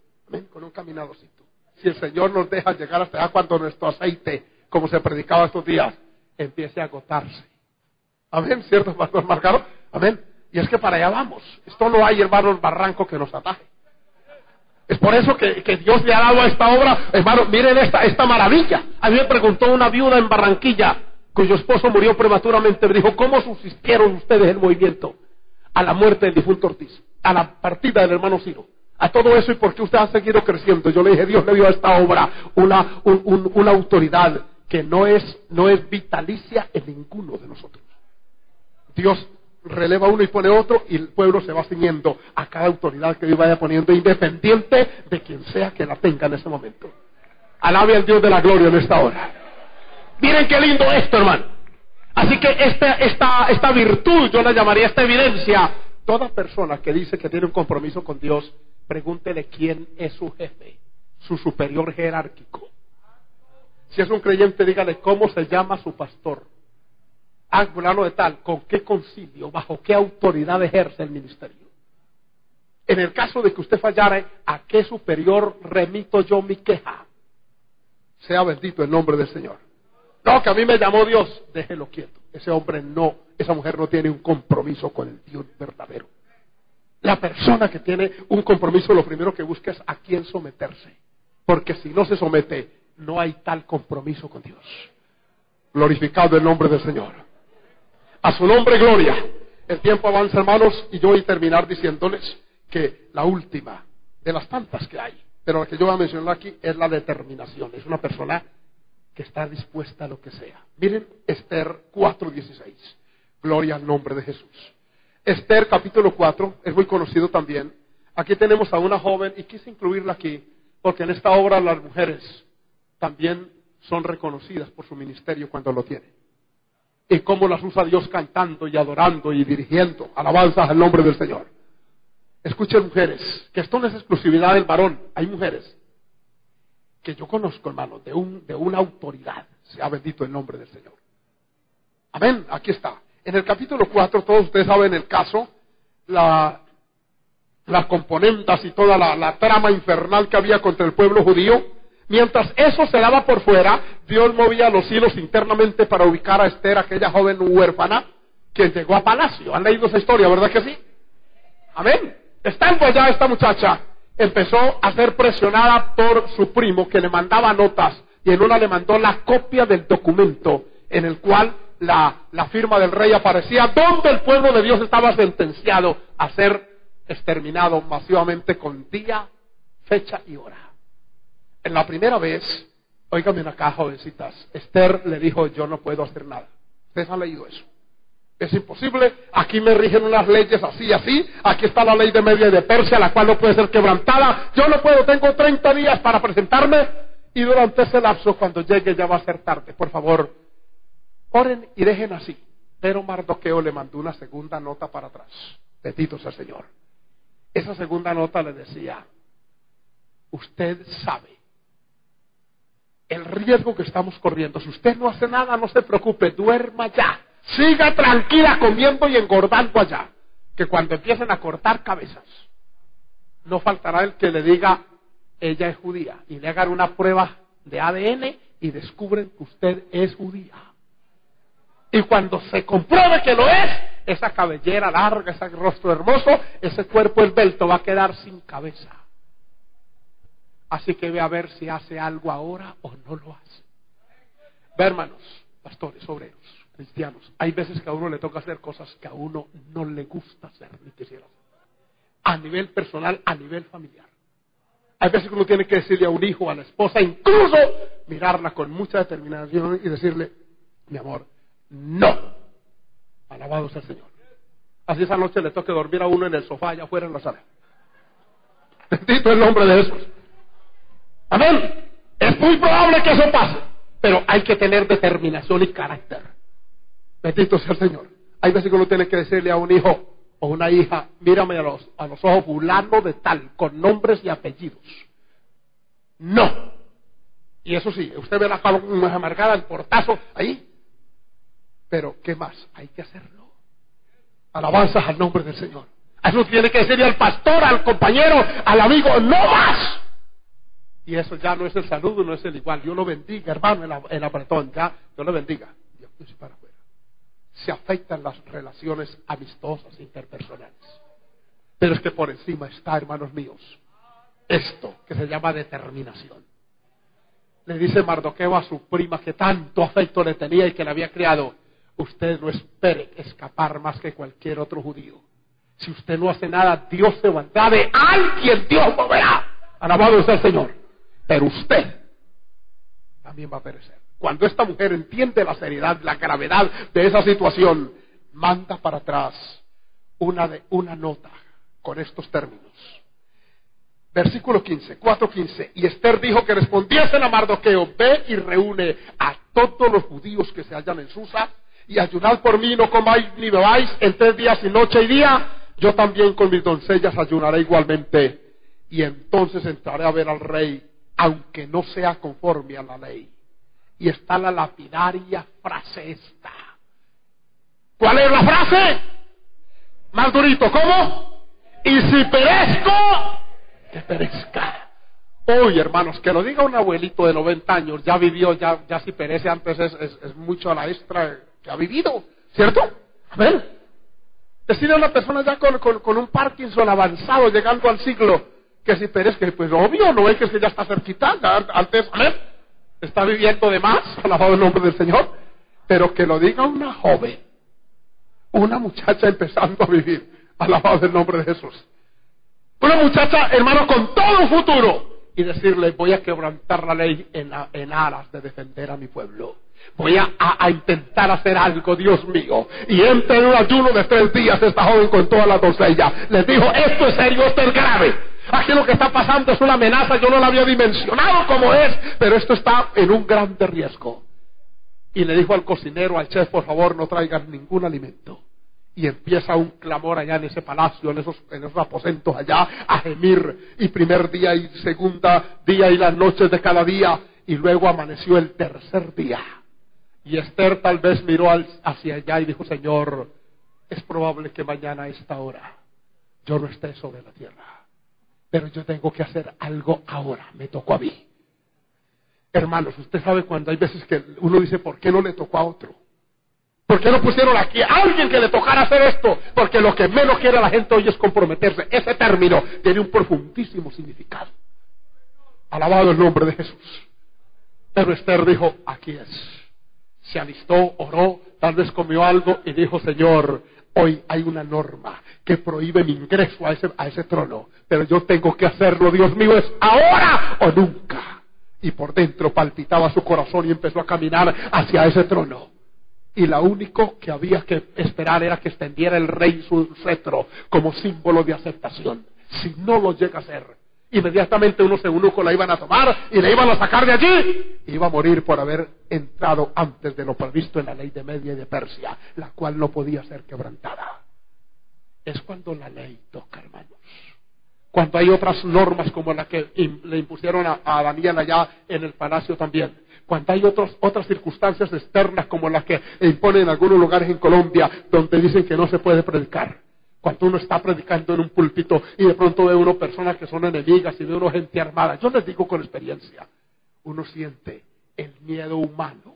Con un caminadocito. Si el Señor nos deja llegar hasta allá cuando nuestro aceite, como se predicaba estos días, empiece a agotarse. Amén, ¿cierto, Pastor Marcado? Amén. Y es que para allá vamos. Esto no hay, hermanos, barranco que nos ataje. Es por eso que, Dios le ha dado a esta obra, hermano, miren esta, esta maravilla. A mí me preguntó una viuda en Barranquilla, cuyo esposo murió prematuramente, me dijo, ¿cómo subsistieron ustedes el movimiento? A la muerte del difunto Ortiz, a la partida del hermano Ciro. A todo eso y por qué usted ha seguido creciendo. Yo le dije, Dios le dio a esta obra una, una autoridad que no es, no es vitalicia en ninguno de nosotros. Dios releva uno y pone otro y el pueblo se va ciñendo a cada autoridad que Dios vaya poniendo, independiente de quien sea que la tenga en ese momento. Alabe al Dios de la gloria en esta hora. Miren qué lindo esto, hermano. Así que esta, esta, esta virtud, yo la llamaría esta evidencia. Toda persona que dice que tiene un compromiso con Dios, pregúntele quién es su jefe, su superior jerárquico. Si es un creyente, dígale cómo se llama su pastor fulano de tal, con qué concilio, bajo qué autoridad ejerce el ministerio. En el caso de que usted fallara, ¿a qué superior remito yo mi queja? Sea bendito el nombre del Señor. No, que a mí me llamó Dios, déjelo quieto. Ese hombre no, esa mujer no tiene un compromiso con el Dios verdadero. La persona que tiene un compromiso lo primero que busca es a quién someterse. Porque si no se somete, no hay tal compromiso con Dios. Glorificado el nombre del Señor. A su nombre, gloria. El tiempo avanza, hermanos, y yo voy a terminar diciéndoles que la última de las tantas que hay, pero la que yo voy a mencionar aquí es la determinación. Es una persona que está dispuesta a lo que sea. Miren Esther 4:16. Gloria al nombre de Jesús. Esther capítulo 4 es muy conocido también. Aquí tenemos a una joven y quise incluirla aquí porque en esta obra las mujeres también son reconocidas por su ministerio cuando lo tienen y cómo las usa Dios cantando y adorando y dirigiendo alabanzas al nombre del Señor. Escuchen mujeres, que esto no es exclusividad del varón, hay mujeres que yo conozco, hermano, de, un, de una autoridad, sea bendito el nombre del Señor. Amén, aquí está. En el capítulo 4, todos ustedes saben el caso, la, las componentas y toda la trama infernal que había contra el pueblo judío, Mientras eso se daba por fuera, Dios movía los hilos internamente para ubicar a Esther, aquella joven huérfana, quien llegó a palacio. ¿Han leído esa historia, verdad que sí? Amén. Estando allá esta muchacha, empezó a ser presionada por su primo, que le mandaba notas, y en una le mandó la copia del documento en el cual la, la firma del rey aparecía, donde el pueblo de Dios estaba sentenciado a ser exterminado masivamente con día, fecha y hora. En la primera vez, oígame acá, jovencitas, Esther le dijo, yo no puedo hacer nada. Ustedes han leído eso. Es imposible. Aquí me rigen unas leyes así, así. Aquí está la ley de Media y de Persia, la cual no puede ser quebrantada. Yo no puedo, tengo 30 días para presentarme. Y durante ese lapso, cuando llegue, ya va a ser tarde. Por favor, oren y dejen así. Pero Mardoqueo le mandó una segunda nota para atrás. Bendito sea el Señor. Esa segunda nota le decía, usted sabe el riesgo que estamos corriendo. Si usted no hace nada, no se preocupe, duerma ya. Siga tranquila comiendo y engordando allá. Que cuando empiecen a cortar cabezas, no faltará el que le diga, ella es judía, y le hagan una prueba de ADN y descubren que usted es judía. Y cuando se compruebe que lo es, esa cabellera larga, ese rostro hermoso, ese cuerpo esbelto va a quedar sin cabeza. Así que ve a ver si hace algo ahora o no lo hace. Ve, hermanos, pastores, obreros cristianos, hay veces que a uno le toca hacer cosas que a uno no le gusta hacer ni quisiera hacer. A nivel personal, a nivel familiar. Hay veces que uno tiene que decirle a un hijo, a la esposa, incluso mirarla con mucha determinación y decirle, mi amor, no. Alabado sea el Señor. Así esa noche le toca dormir a uno en el sofá allá afuera en la sala. Bendito el nombre de Jesús. Amén. Es muy probable que eso pase, pero hay que tener determinación y carácter. Bendito sea el Señor. Hay veces que uno tiene que decirle a un hijo o una hija, mírame a los, a los ojos fulano de tal, con nombres y apellidos. No. Y eso sí, usted ve la palabra amargada, el portazo ahí. Pero, ¿qué más? Hay que hacerlo. Alabanzas al nombre del Señor. Eso tiene que decirle al pastor, al compañero, al amigo, no más. Y eso ya no es el saludo, no es el igual. Dios lo bendiga, hermano, el, apretón, ya, Dios lo bendiga. Dios, para se afectan las relaciones amistosas interpersonales. Pero es que por encima está, hermanos míos, esto que se llama determinación. Le dice Mardoqueo a su prima que tanto afecto le tenía y que le había criado, usted no espere escapar más que cualquier otro judío. Si usted no hace nada, Dios se va de alguien, Dios moverá. Alabado sea el Señor. Pero usted también va a perecer. Cuando esta mujer entiende la seriedad, la gravedad de esa situación, manda para atrás una, de, una nota con estos términos. Versículo 15, 4.15. Y Esther dijo que respondiesen a Mardoqueo, ve y reúne a todos los judíos que se hallan en Susa y ayunad por mí, no comáis ni bebáis en tres días y noche y día. Yo también con mis doncellas ayunaré igualmente. Y entonces entraré a ver al rey, aunque no sea conforme a la ley y está la lapidaria frase esta. ¿Cuál es la frase? Más durito, ¿cómo? Y si perezco, que perezca. Hoy, hermanos, que lo diga un abuelito de 90 años, ya vivió, ya, ya si perece antes es, mucho a la extra que ha vivido, ¿cierto? A ver, decirle a una persona ya con, un Parkinson avanzado, llegando al siglo, que si perezca, pues obvio, no es que ya está cerquita, antes, a ver, está viviendo de más, alabado el nombre del Señor, pero que lo diga una joven, una muchacha empezando a vivir, alabado el nombre de Jesús. Una muchacha, hermano, con todo un futuro, y decirle, voy a quebrantar la ley en, en aras de defender a mi pueblo. Voy a, a, intentar hacer algo, Dios mío. Y entra en un ayuno de tres días esta joven con toda la doncella. Les dijo, esto es serio, esto es grave. Aquí lo que está pasando es una amenaza, yo no la había dimensionado como es, pero esto está en un grande riesgo. Y le dijo al cocinero, al chef, por favor, no traigan ningún alimento. Y empieza un clamor allá en ese palacio, en esos, en esos aposentos allá, a gemir. Y primer día y segunda día y las noches de cada día. Y luego amaneció el tercer día. Y Esther tal vez miró hacia allá y dijo, Señor, es probable que mañana a esta hora yo no esté sobre la tierra pero yo tengo que hacer algo ahora, me tocó a mí. Hermanos, usted sabe cuando hay veces que uno dice, ¿por qué no le tocó a otro? ¿Por qué no pusieron aquí a alguien que le tocara hacer esto? Porque lo que menos quiere la gente hoy es comprometerse. Ese término tiene un profundísimo significado. Alabado el nombre de Jesús. Pero Esther dijo, aquí es. Se alistó, oró, Tal vez comió algo y dijo, Señor, hoy hay una norma que prohíbe mi ingreso a ese, a ese trono, pero yo tengo que hacerlo, Dios mío, es ahora o nunca. Y por dentro palpitaba su corazón y empezó a caminar hacia ese trono. Y lo único que había que esperar era que extendiera el rey su cetro como símbolo de aceptación. Si no lo llega a hacer, inmediatamente unos eunucos la iban a tomar y le iban a sacar de allí. Iba a morir por haber entrado antes de lo previsto en la ley de Media y de Persia, la cual no podía ser quebrantada. Es cuando la ley toca, hermanos. Cuando hay otras normas como la que le impusieron a, Daniel allá en el palacio también. Cuando hay otros, otras circunstancias externas como las que imponen en algunos lugares en Colombia donde dicen que no se puede predicar. Cuando uno está predicando en un púlpito y de pronto ve uno personas que son enemigas y ve uno gente armada. Yo les digo con experiencia, uno siente el miedo humano.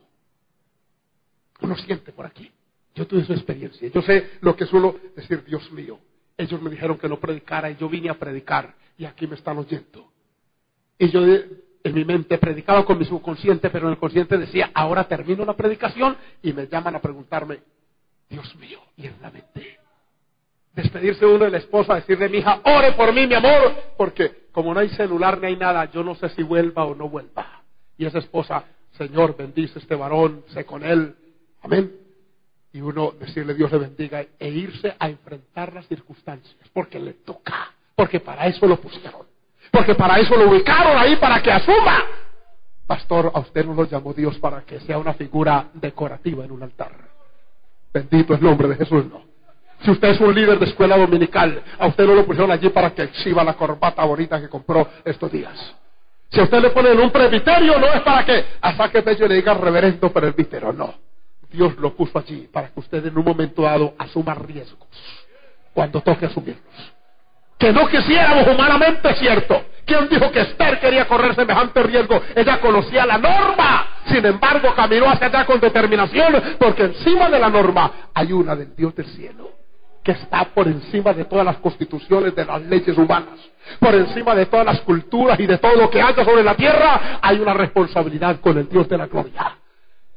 Uno siente por aquí. Yo tuve esa experiencia. Yo sé lo que suelo decir, Dios mío. Ellos me dijeron que no predicara y yo vine a predicar y aquí me están oyendo. Y yo en mi mente predicaba con mi subconsciente, pero en el consciente decía, ahora termino la predicación y me llaman a preguntarme, Dios mío, y en la mente despedirse uno de la esposa, decirle, mi hija, ore por mí, mi amor, porque como no hay celular ni hay nada, yo no sé si vuelva o no vuelva. Y esa esposa, Señor, bendice este varón, sé con él, amén. Y uno decirle Dios le bendiga e irse a enfrentar las circunstancias, porque le toca, porque para eso lo pusieron, porque para eso lo ubicaron ahí, para que asuma. Pastor, a usted no lo llamó Dios para que sea una figura decorativa en un altar. Bendito el nombre de Jesús, no. Si usted es un líder de escuela dominical, a usted no lo pusieron allí para que exhiba la corbata bonita que compró estos días. Si a usted le ponen un presbiterio, no es para que saque pecho le diga reverendo presbítero, no. Dios lo puso allí para que usted en un momento dado asuma riesgos cuando toque asumirlos. Que no quisiéramos humanamente, cierto. ¿Quién dijo que Esther quería correr semejante riesgo? Ella conocía la norma. Sin embargo, caminó hacia allá con determinación, porque encima de la norma hay una del Dios del cielo que está por encima de todas las constituciones, de las leyes humanas, por encima de todas las culturas y de todo lo que haya sobre la tierra, hay una responsabilidad con el Dios de la gloria.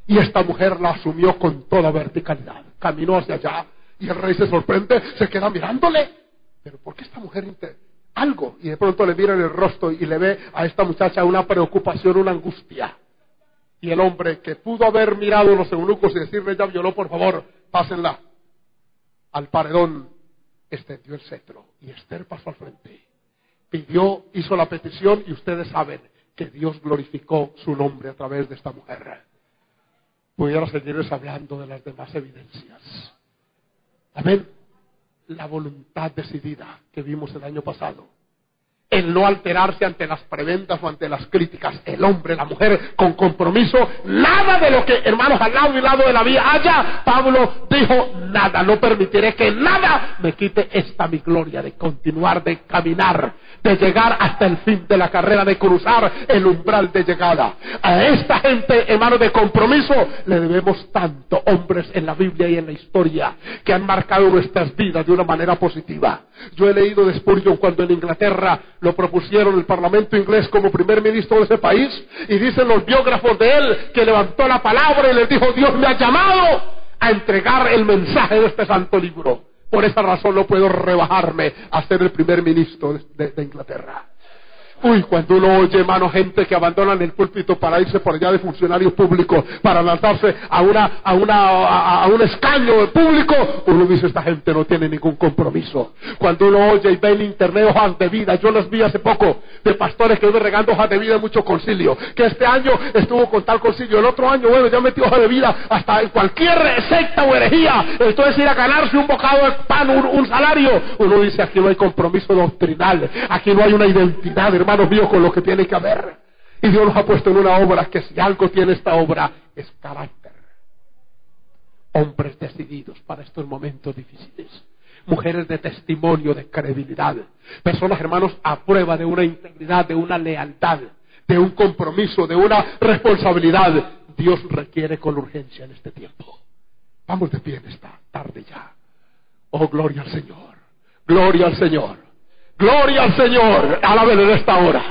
Y esta mujer la asumió con toda verticalidad. Caminó hacia allá y el rey se sorprende, se queda mirándole. Pero ¿por qué esta mujer algo? Y de pronto le mira en el rostro y le ve a esta muchacha una preocupación, una angustia. Y el hombre que pudo haber mirado los eunucos y decirle, ya violó, por favor, pásenla al paredón, extendió el cetro y Esther pasó al frente. Pidió, hizo la petición y ustedes saben que Dios glorificó su nombre a través de esta mujer. Pudiera seguirles hablando de las demás evidencias. Amén. La voluntad decidida que vimos el año pasado el no alterarse ante las preventas o ante las críticas, el hombre, la mujer, con compromiso, nada de lo que, hermanos, al lado y lado de la vía haya, Pablo dijo, nada, no permitiré que nada me quite esta mi gloria de continuar, de caminar, de llegar hasta el fin de la carrera, de cruzar el umbral de llegada. A esta gente, hermanos, de compromiso, le debemos tanto, hombres en la Biblia y en la historia, que han marcado nuestras vidas de una manera positiva. Yo he leído de Spurgeon cuando en Inglaterra lo propusieron el Parlamento inglés como primer ministro de ese país y dicen los biógrafos de él que levantó la palabra y les dijo Dios me ha llamado a entregar el mensaje de este santo libro. Por esa razón no puedo rebajarme a ser el primer ministro de, Inglaterra. Uy, cuando uno oye, hermano, gente que abandonan el púlpito para irse por allá de funcionario público, para lanzarse a una, a una, a, un escaño público, uno dice, esta gente no tiene ningún compromiso. Cuando uno oye y ve en internet hojas de vida, yo los vi hace poco, de pastores que iban regando hojas de vida en mucho concilio, que este año estuvo con tal concilio, el otro año, bueno, ya metió hojas de vida hasta en cualquier secta o herejía, entonces ir a ganarse un bocado de pan, un, un salario, uno dice, aquí no hay compromiso doctrinal, aquí no hay una identidad, hermano hermanos míos, con lo que tiene que haber. Y Dios nos ha puesto en una obra que si algo tiene esta obra es carácter. Hombres decididos para estos momentos difíciles. Mujeres de testimonio, de credibilidad. Personas, hermanos, a prueba de una integridad, de una lealtad, de un compromiso, de una responsabilidad. Dios requiere con urgencia en este tiempo. Vamos de pie en esta tarde ya. Oh, gloria al Señor. Gloria al Señor. Gloria al Señor. Alábele en esta hora.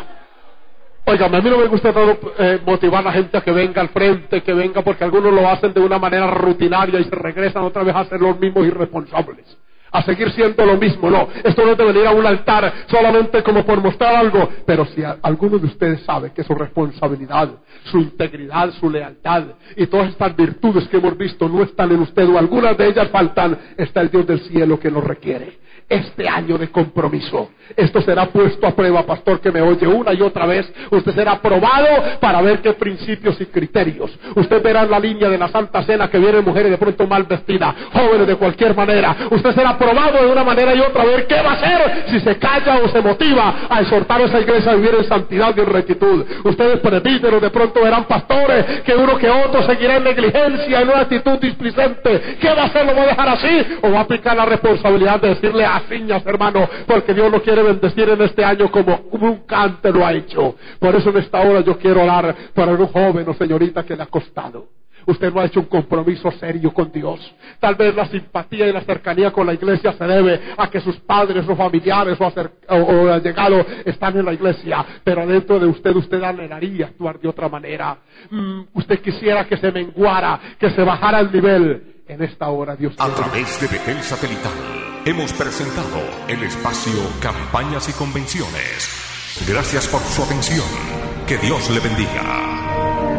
Óigame, a mí no me gusta todo, eh, motivar a la gente a que venga al frente, que venga, porque algunos lo hacen de una manera rutinaria y se regresan otra vez a ser los mismos irresponsables. A seguir siendo lo mismo, no. Esto no es de venir a un altar solamente como por mostrar algo. Pero si alguno de ustedes sabe que su responsabilidad, su integridad, su lealtad y todas estas virtudes que hemos visto no están en usted o algunas de ellas faltan, está el Dios del cielo que lo requiere este año de compromiso. Esto será puesto a prueba, pastor, que me oye una y otra vez. Usted será probado para ver qué principios y criterios. Usted verá la línea de la Santa Cena que vienen mujeres de pronto mal vestidas, jóvenes de cualquier manera. Usted será probado de una manera y otra a ver qué va a hacer si se calla o se motiva a exhortar a esa iglesia a vivir en santidad y en rectitud. Ustedes presbíteros de pronto verán pastores que uno que otro seguirá en negligencia, en una actitud displicente. ¿Qué va a hacer? ¿Lo va a dejar así? ¿O va a aplicar la responsabilidad de decirle a piñas, hermano, porque Dios lo quiere bendecir en este año como nunca antes lo ha hecho. Por eso en esta hora yo quiero orar para un joven o señorita que le ha costado. Usted no ha hecho un compromiso serio con Dios. Tal vez la simpatía y la cercanía con la iglesia se debe a que sus padres o familiares o, o, allegados están en la iglesia, pero dentro de usted usted anhelaría actuar de otra manera. Mm, usted quisiera que se menguara, que se bajara el nivel. En esta hora Dios. A través de Betel Satelital hemos presentado el espacio Campañas y Convenciones. Gracias por su atención. Que Dios le bendiga.